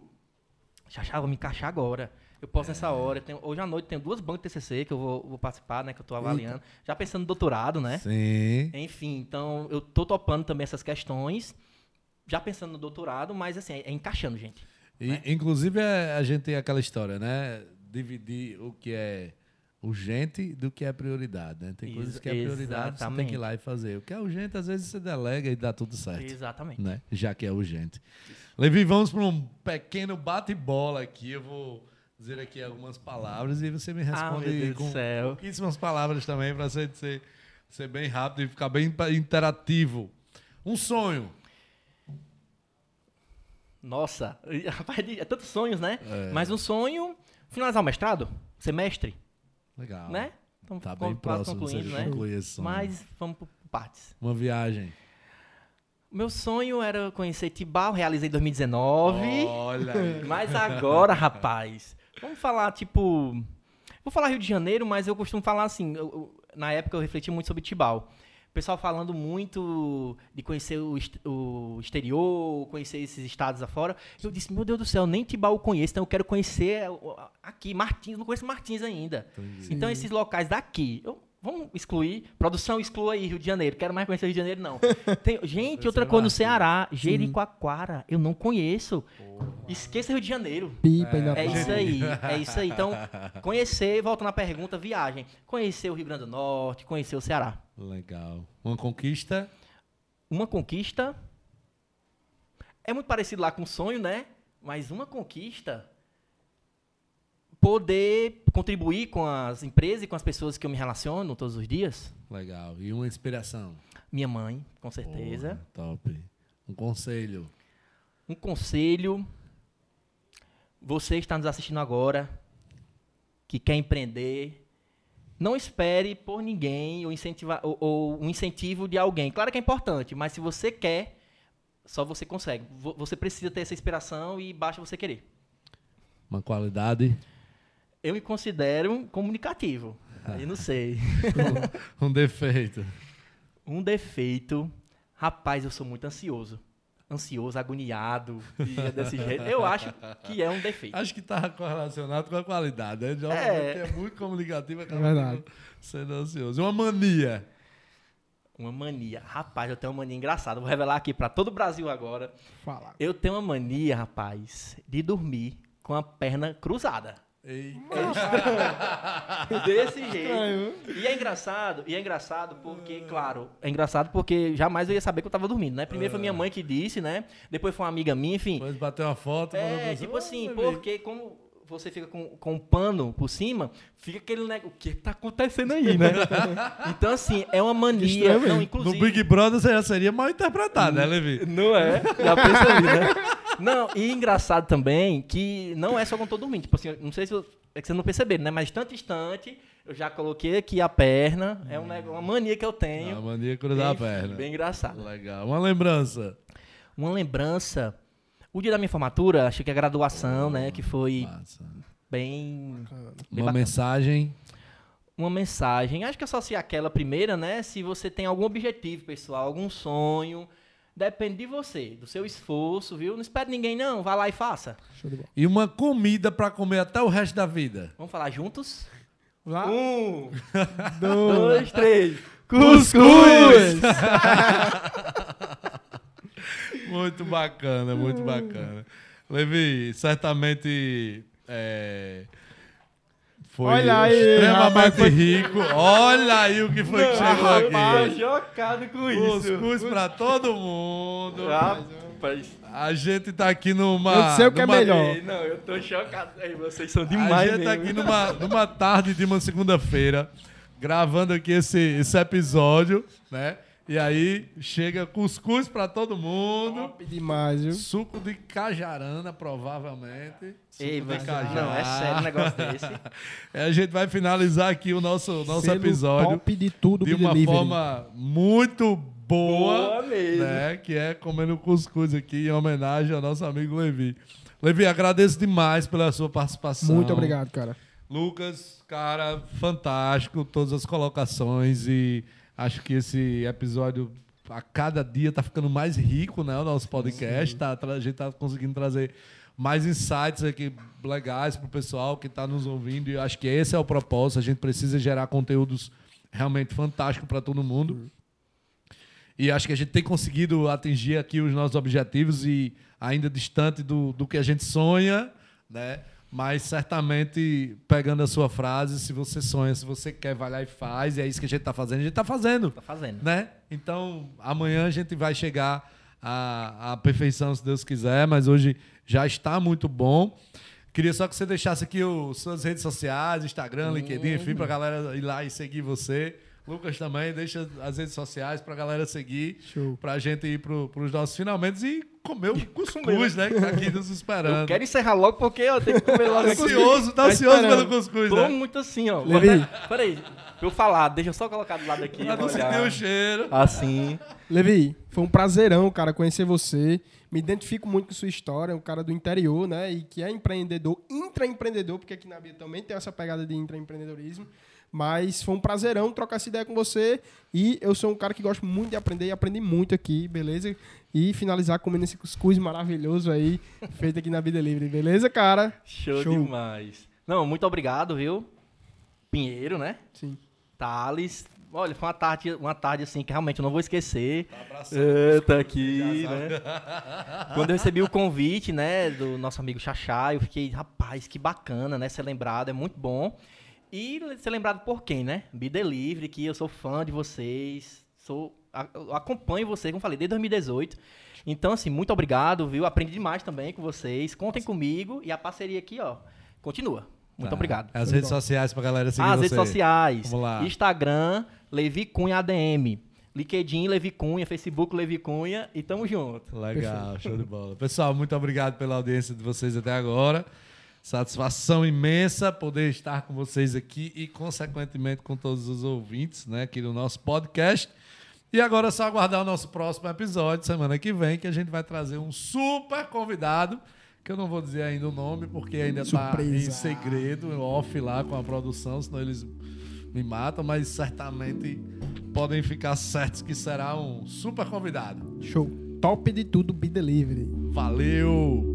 [SPEAKER 2] Xaxá, vou me encaixar agora. Eu posso é. nessa hora. Tenho, hoje à noite tenho duas bancas de TCC que eu vou, vou participar, né? Que eu estou avaliando. Eita. Já pensando no doutorado, né?
[SPEAKER 1] Sim.
[SPEAKER 2] Enfim, então eu tô topando também essas questões já pensando no doutorado, mas assim, é encaixando, gente.
[SPEAKER 1] E, né? Inclusive, é, a gente tem aquela história, né? Dividir o que é urgente do que é prioridade, né? Tem coisas que é prioridade, você tem que ir lá e fazer. O que é urgente, às vezes você delega e dá tudo certo.
[SPEAKER 2] Exatamente.
[SPEAKER 1] Né? Já que é urgente. Isso. Levi, vamos para um pequeno bate-bola aqui. Eu vou dizer aqui algumas palavras e você me ah, responde ah, com pouquíssimas palavras também para ser, ser, ser bem rápido e ficar bem interativo. Um sonho.
[SPEAKER 2] Nossa, *laughs* rapaz, é tantos sonhos, né? É. Mas um sonho, finalizar o mestrado, semestre.
[SPEAKER 1] Legal.
[SPEAKER 2] Né?
[SPEAKER 1] Então, tá bem próximo, concluindo, né?
[SPEAKER 2] Mas vamos por partes.
[SPEAKER 1] Uma viagem.
[SPEAKER 2] Meu sonho era conhecer Tibau, realizei em 2019.
[SPEAKER 1] Olha
[SPEAKER 2] aí. *laughs* Mas agora, rapaz, vamos falar, tipo... Vou falar Rio de Janeiro, mas eu costumo falar assim... Eu, eu, na época eu refleti muito sobre Tibau pessoal falando muito de conhecer o, o, exterior, conhecer esses estados afora. Eu disse, meu Deus do céu, nem Tibau conheço, então eu quero conhecer aqui, Martins, não conheço Martins ainda. Entendi. Então esses locais daqui, eu, vamos excluir, produção exclua aí Rio de Janeiro, quero mais conhecer Rio de Janeiro não. *laughs* Tem, gente, outra coisa no Ceará, Jericoacoara, eu não conheço. Porra. Esqueça Rio de Janeiro.
[SPEAKER 3] Pipa,
[SPEAKER 2] é, é isso aí, é *laughs* isso aí. Então, conhecer, voltando à pergunta, viagem. Conhecer o Rio Grande do Norte, conhecer o Ceará.
[SPEAKER 1] Legal. Uma conquista?
[SPEAKER 2] Uma conquista. É muito parecido lá com o sonho, né? Mas uma conquista. Poder contribuir com as empresas e com as pessoas que eu me relaciono todos os dias.
[SPEAKER 1] Legal. E uma inspiração?
[SPEAKER 2] Minha mãe, com certeza.
[SPEAKER 1] Porra, top. Um conselho?
[SPEAKER 2] Um conselho. Você está nos assistindo agora, que quer empreender, não espere por ninguém ou, incentivar, ou, ou, um incentivo de alguém. Claro que é importante, mas se você quer, só você consegue. Você precisa ter essa inspiração e basta você querer.
[SPEAKER 1] Uma qualidade?
[SPEAKER 2] Eu me considero comunicativo. Aí não sei. *laughs*
[SPEAKER 1] um defeito?
[SPEAKER 2] Um defeito. Rapaz, eu sou muito ansioso. Ansioso, agoniado, e é desse *laughs* jeito. Eu acho que é um defeito.
[SPEAKER 1] Acho que tá correlacionado com a qualidade. Né? Já
[SPEAKER 2] É.
[SPEAKER 1] é muito comunicativo,
[SPEAKER 3] É verdade.
[SPEAKER 1] sendo ansioso. Uma mania.
[SPEAKER 2] Uma mania. Rapaz, eu tenho uma mania engraçada. Vou revelar aqui pra todo o Brasil agora.
[SPEAKER 3] Fala.
[SPEAKER 2] Eu tenho uma mania, rapaz, de dormir com a perna cruzada.
[SPEAKER 1] Ei, *laughs*
[SPEAKER 2] Desse jeito. E é engraçado, e é engraçado porque, claro, é engraçado porque jamais eu ia saber que eu tava dormindo, né? Primeiro foi minha mãe que disse, né? Depois foi uma amiga minha, enfim.
[SPEAKER 1] Depois bateu uma foto.
[SPEAKER 2] É, tipo
[SPEAKER 1] "Ô,
[SPEAKER 2] assim,
[SPEAKER 1] bebê."
[SPEAKER 2] porque como você fica com, com um pano por cima, fica aquele negócio. O que tá acontecendo aí, né? *laughs* então, assim, é uma mania.
[SPEAKER 3] estranho.
[SPEAKER 2] Não,
[SPEAKER 1] No
[SPEAKER 2] inclusive.
[SPEAKER 1] Big Brother você já seria mal interpretado, né, Levi?
[SPEAKER 2] Não é? Já percebi, né? Não, e engraçado também que não é só quando tô dormindo. Tipo assim, não sei se eu- é que vocês não perceberam, né? Mas tanto instante, eu já coloquei aqui a perna. É um negócio, uma mania que eu
[SPEAKER 1] A
[SPEAKER 2] tenho.
[SPEAKER 1] mania de cruzar a
[SPEAKER 2] bem,
[SPEAKER 1] perna.
[SPEAKER 2] bem engraçado.
[SPEAKER 1] Legal. Uma lembrança.
[SPEAKER 2] Uma lembrança. O dia da minha formatura, acho que a graduação, né? Que foi
[SPEAKER 1] Massa.
[SPEAKER 2] bem. bem
[SPEAKER 1] Uma
[SPEAKER 2] bacana.
[SPEAKER 1] mensagem.
[SPEAKER 2] uma mensagem. Acho que é só se aquela primeira, né? Se você tem algum objetivo, pessoal, algum sonho, depende de você, do seu esforço, viu? Não espere ninguém, não. Vá lá e faça.
[SPEAKER 1] E uma comida pra comer até o resto da vida.
[SPEAKER 2] Vamos falar juntos?
[SPEAKER 3] Lá.
[SPEAKER 2] Um, *laughs*
[SPEAKER 3] Dois.
[SPEAKER 2] dois, três.
[SPEAKER 1] Cuscuz! *laughs* muito bacana, muito bacana. Levi, certamente é, foi
[SPEAKER 3] Olha aí,
[SPEAKER 1] extremamente
[SPEAKER 3] rapaz, foi-
[SPEAKER 1] rico. Olha aí o que foi que chegou aqui.
[SPEAKER 2] chocado com
[SPEAKER 1] Cuscuz pra todo mundo.
[SPEAKER 2] Rapaz.
[SPEAKER 1] A gente tá aqui numa.
[SPEAKER 3] Eu sei o que é
[SPEAKER 1] numa-
[SPEAKER 3] melhor.
[SPEAKER 2] Não, eu tô chocado. Ei, vocês são
[SPEAKER 1] A
[SPEAKER 2] demais
[SPEAKER 1] gente tá
[SPEAKER 2] mesmo.
[SPEAKER 1] aqui numa, numa tarde de uma segunda-feira, gravando aqui esse, esse episódio, né? E aí chega cuscuz pra todo mundo.
[SPEAKER 3] Top demais, viu?
[SPEAKER 1] Suco de cajarana, provavelmente. Suco
[SPEAKER 2] Ei,
[SPEAKER 1] de
[SPEAKER 2] mas,
[SPEAKER 1] cajá.
[SPEAKER 2] não, é sério um negócio desse. *laughs*
[SPEAKER 1] É, a gente vai finalizar aqui o nosso, nosso episódio
[SPEAKER 3] Top de tudo,
[SPEAKER 1] de uma
[SPEAKER 3] Delivery.
[SPEAKER 1] forma muito boa,
[SPEAKER 2] Boa mesmo.
[SPEAKER 1] né? Que é comendo cuscuz aqui em homenagem ao nosso amigo Levi. Levi, agradeço demais pela sua participação.
[SPEAKER 3] Muito obrigado, cara.
[SPEAKER 1] Lucas, cara, fantástico, todas as colocações e acho que esse episódio a cada dia tá ficando mais rico, né? O nosso podcast, tá, a gente tá conseguindo trazer mais insights aqui legais pro pessoal que tá nos ouvindo e acho que esse é o propósito, a gente precisa gerar conteúdos realmente fantásticos para todo mundo. E acho que a gente tem conseguido atingir aqui os nossos objetivos e ainda distante do, do que a gente sonha, né? Mas certamente, pegando a sua frase, se você sonha, se você quer, vai lá e faz, e é isso que a gente está fazendo, a gente está fazendo,
[SPEAKER 2] Tá fazendo.
[SPEAKER 1] né? Então, amanhã a gente vai chegar à, à perfeição, se Deus quiser, mas hoje já está muito bom. Queria só que você deixasse aqui os, suas redes sociais, Instagram, LinkedIn, enfim, para a galera ir lá e seguir você. Lucas também, deixa as redes sociais para a galera seguir,
[SPEAKER 3] Show.
[SPEAKER 1] para a gente ir para os nossos finalmente e comer o cuscuz, né? Que tá aqui nos esperando.
[SPEAKER 2] Eu quero encerrar logo porque eu tenho que comer logo.
[SPEAKER 1] Tá ansioso, tá ansioso pelo cuscuz,
[SPEAKER 2] Tô
[SPEAKER 1] né?
[SPEAKER 2] muito assim, ó.
[SPEAKER 3] Levi.
[SPEAKER 2] Peraí, pra eu falar, deixa eu só colocar do lado aqui.
[SPEAKER 1] Pra não sentir o cheiro.
[SPEAKER 2] Assim.
[SPEAKER 3] Levi, foi um prazerão, cara, conhecer você. Me identifico muito com sua história, um cara do interior, né? E que é empreendedor, intraempreendedor, porque aqui na Bia também tem essa pegada de intraempreendedorismo. Mas foi um prazerão trocar essa ideia com você. E eu sou um cara que gosta muito de aprender e aprendi muito aqui, beleza? E finalizar comendo esse cuscuz maravilhoso aí, *laughs* feito aqui na Vida Livre, beleza, cara?
[SPEAKER 2] Show,
[SPEAKER 3] Show.
[SPEAKER 2] demais. Não, muito obrigado, viu? Pinheiro, né?
[SPEAKER 3] Sim.
[SPEAKER 2] Thales. Olha, foi uma tarde, uma tarde assim que realmente eu não vou esquecer.
[SPEAKER 1] abraçando
[SPEAKER 2] É, tá aqui, né? *laughs* Quando eu recebi o convite, né, do nosso amigo Xaxá, eu fiquei, rapaz, que bacana, né, ser lembrado, é muito bom. E ser lembrado por quem, né? Be Delivery, que eu sou fã de vocês, sou, a- eu acompanho vocês, como eu falei, desde 2018. Então, assim, muito obrigado, viu? Aprendi demais também com vocês. Contem comigo e a parceria aqui, ó, continua. Muito
[SPEAKER 1] Tá.
[SPEAKER 2] obrigado.
[SPEAKER 1] As redes sociais pra galera seguir
[SPEAKER 2] As
[SPEAKER 1] você.
[SPEAKER 2] redes sociais.
[SPEAKER 1] Vamos lá.
[SPEAKER 2] Instagram, Levi Cunha ADM. LinkedIn, Levi Cunha. Facebook, Levi Cunha. E tamo junto.
[SPEAKER 1] Legal, show de bola. Pessoal, muito obrigado pela audiência de vocês até agora. Satisfação imensa poder estar com vocês aqui e, consequentemente, com todos os ouvintes né, aqui do nosso podcast. E agora é só aguardar o nosso próximo episódio, semana que vem, que a gente vai trazer um super convidado, que eu não vou dizer ainda o nome, porque ainda está em segredo, off lá com a produção, senão eles me matam, mas certamente podem ficar certos que será um super convidado.
[SPEAKER 3] Show. Top de tudo, Be Delivery.
[SPEAKER 1] Valeu!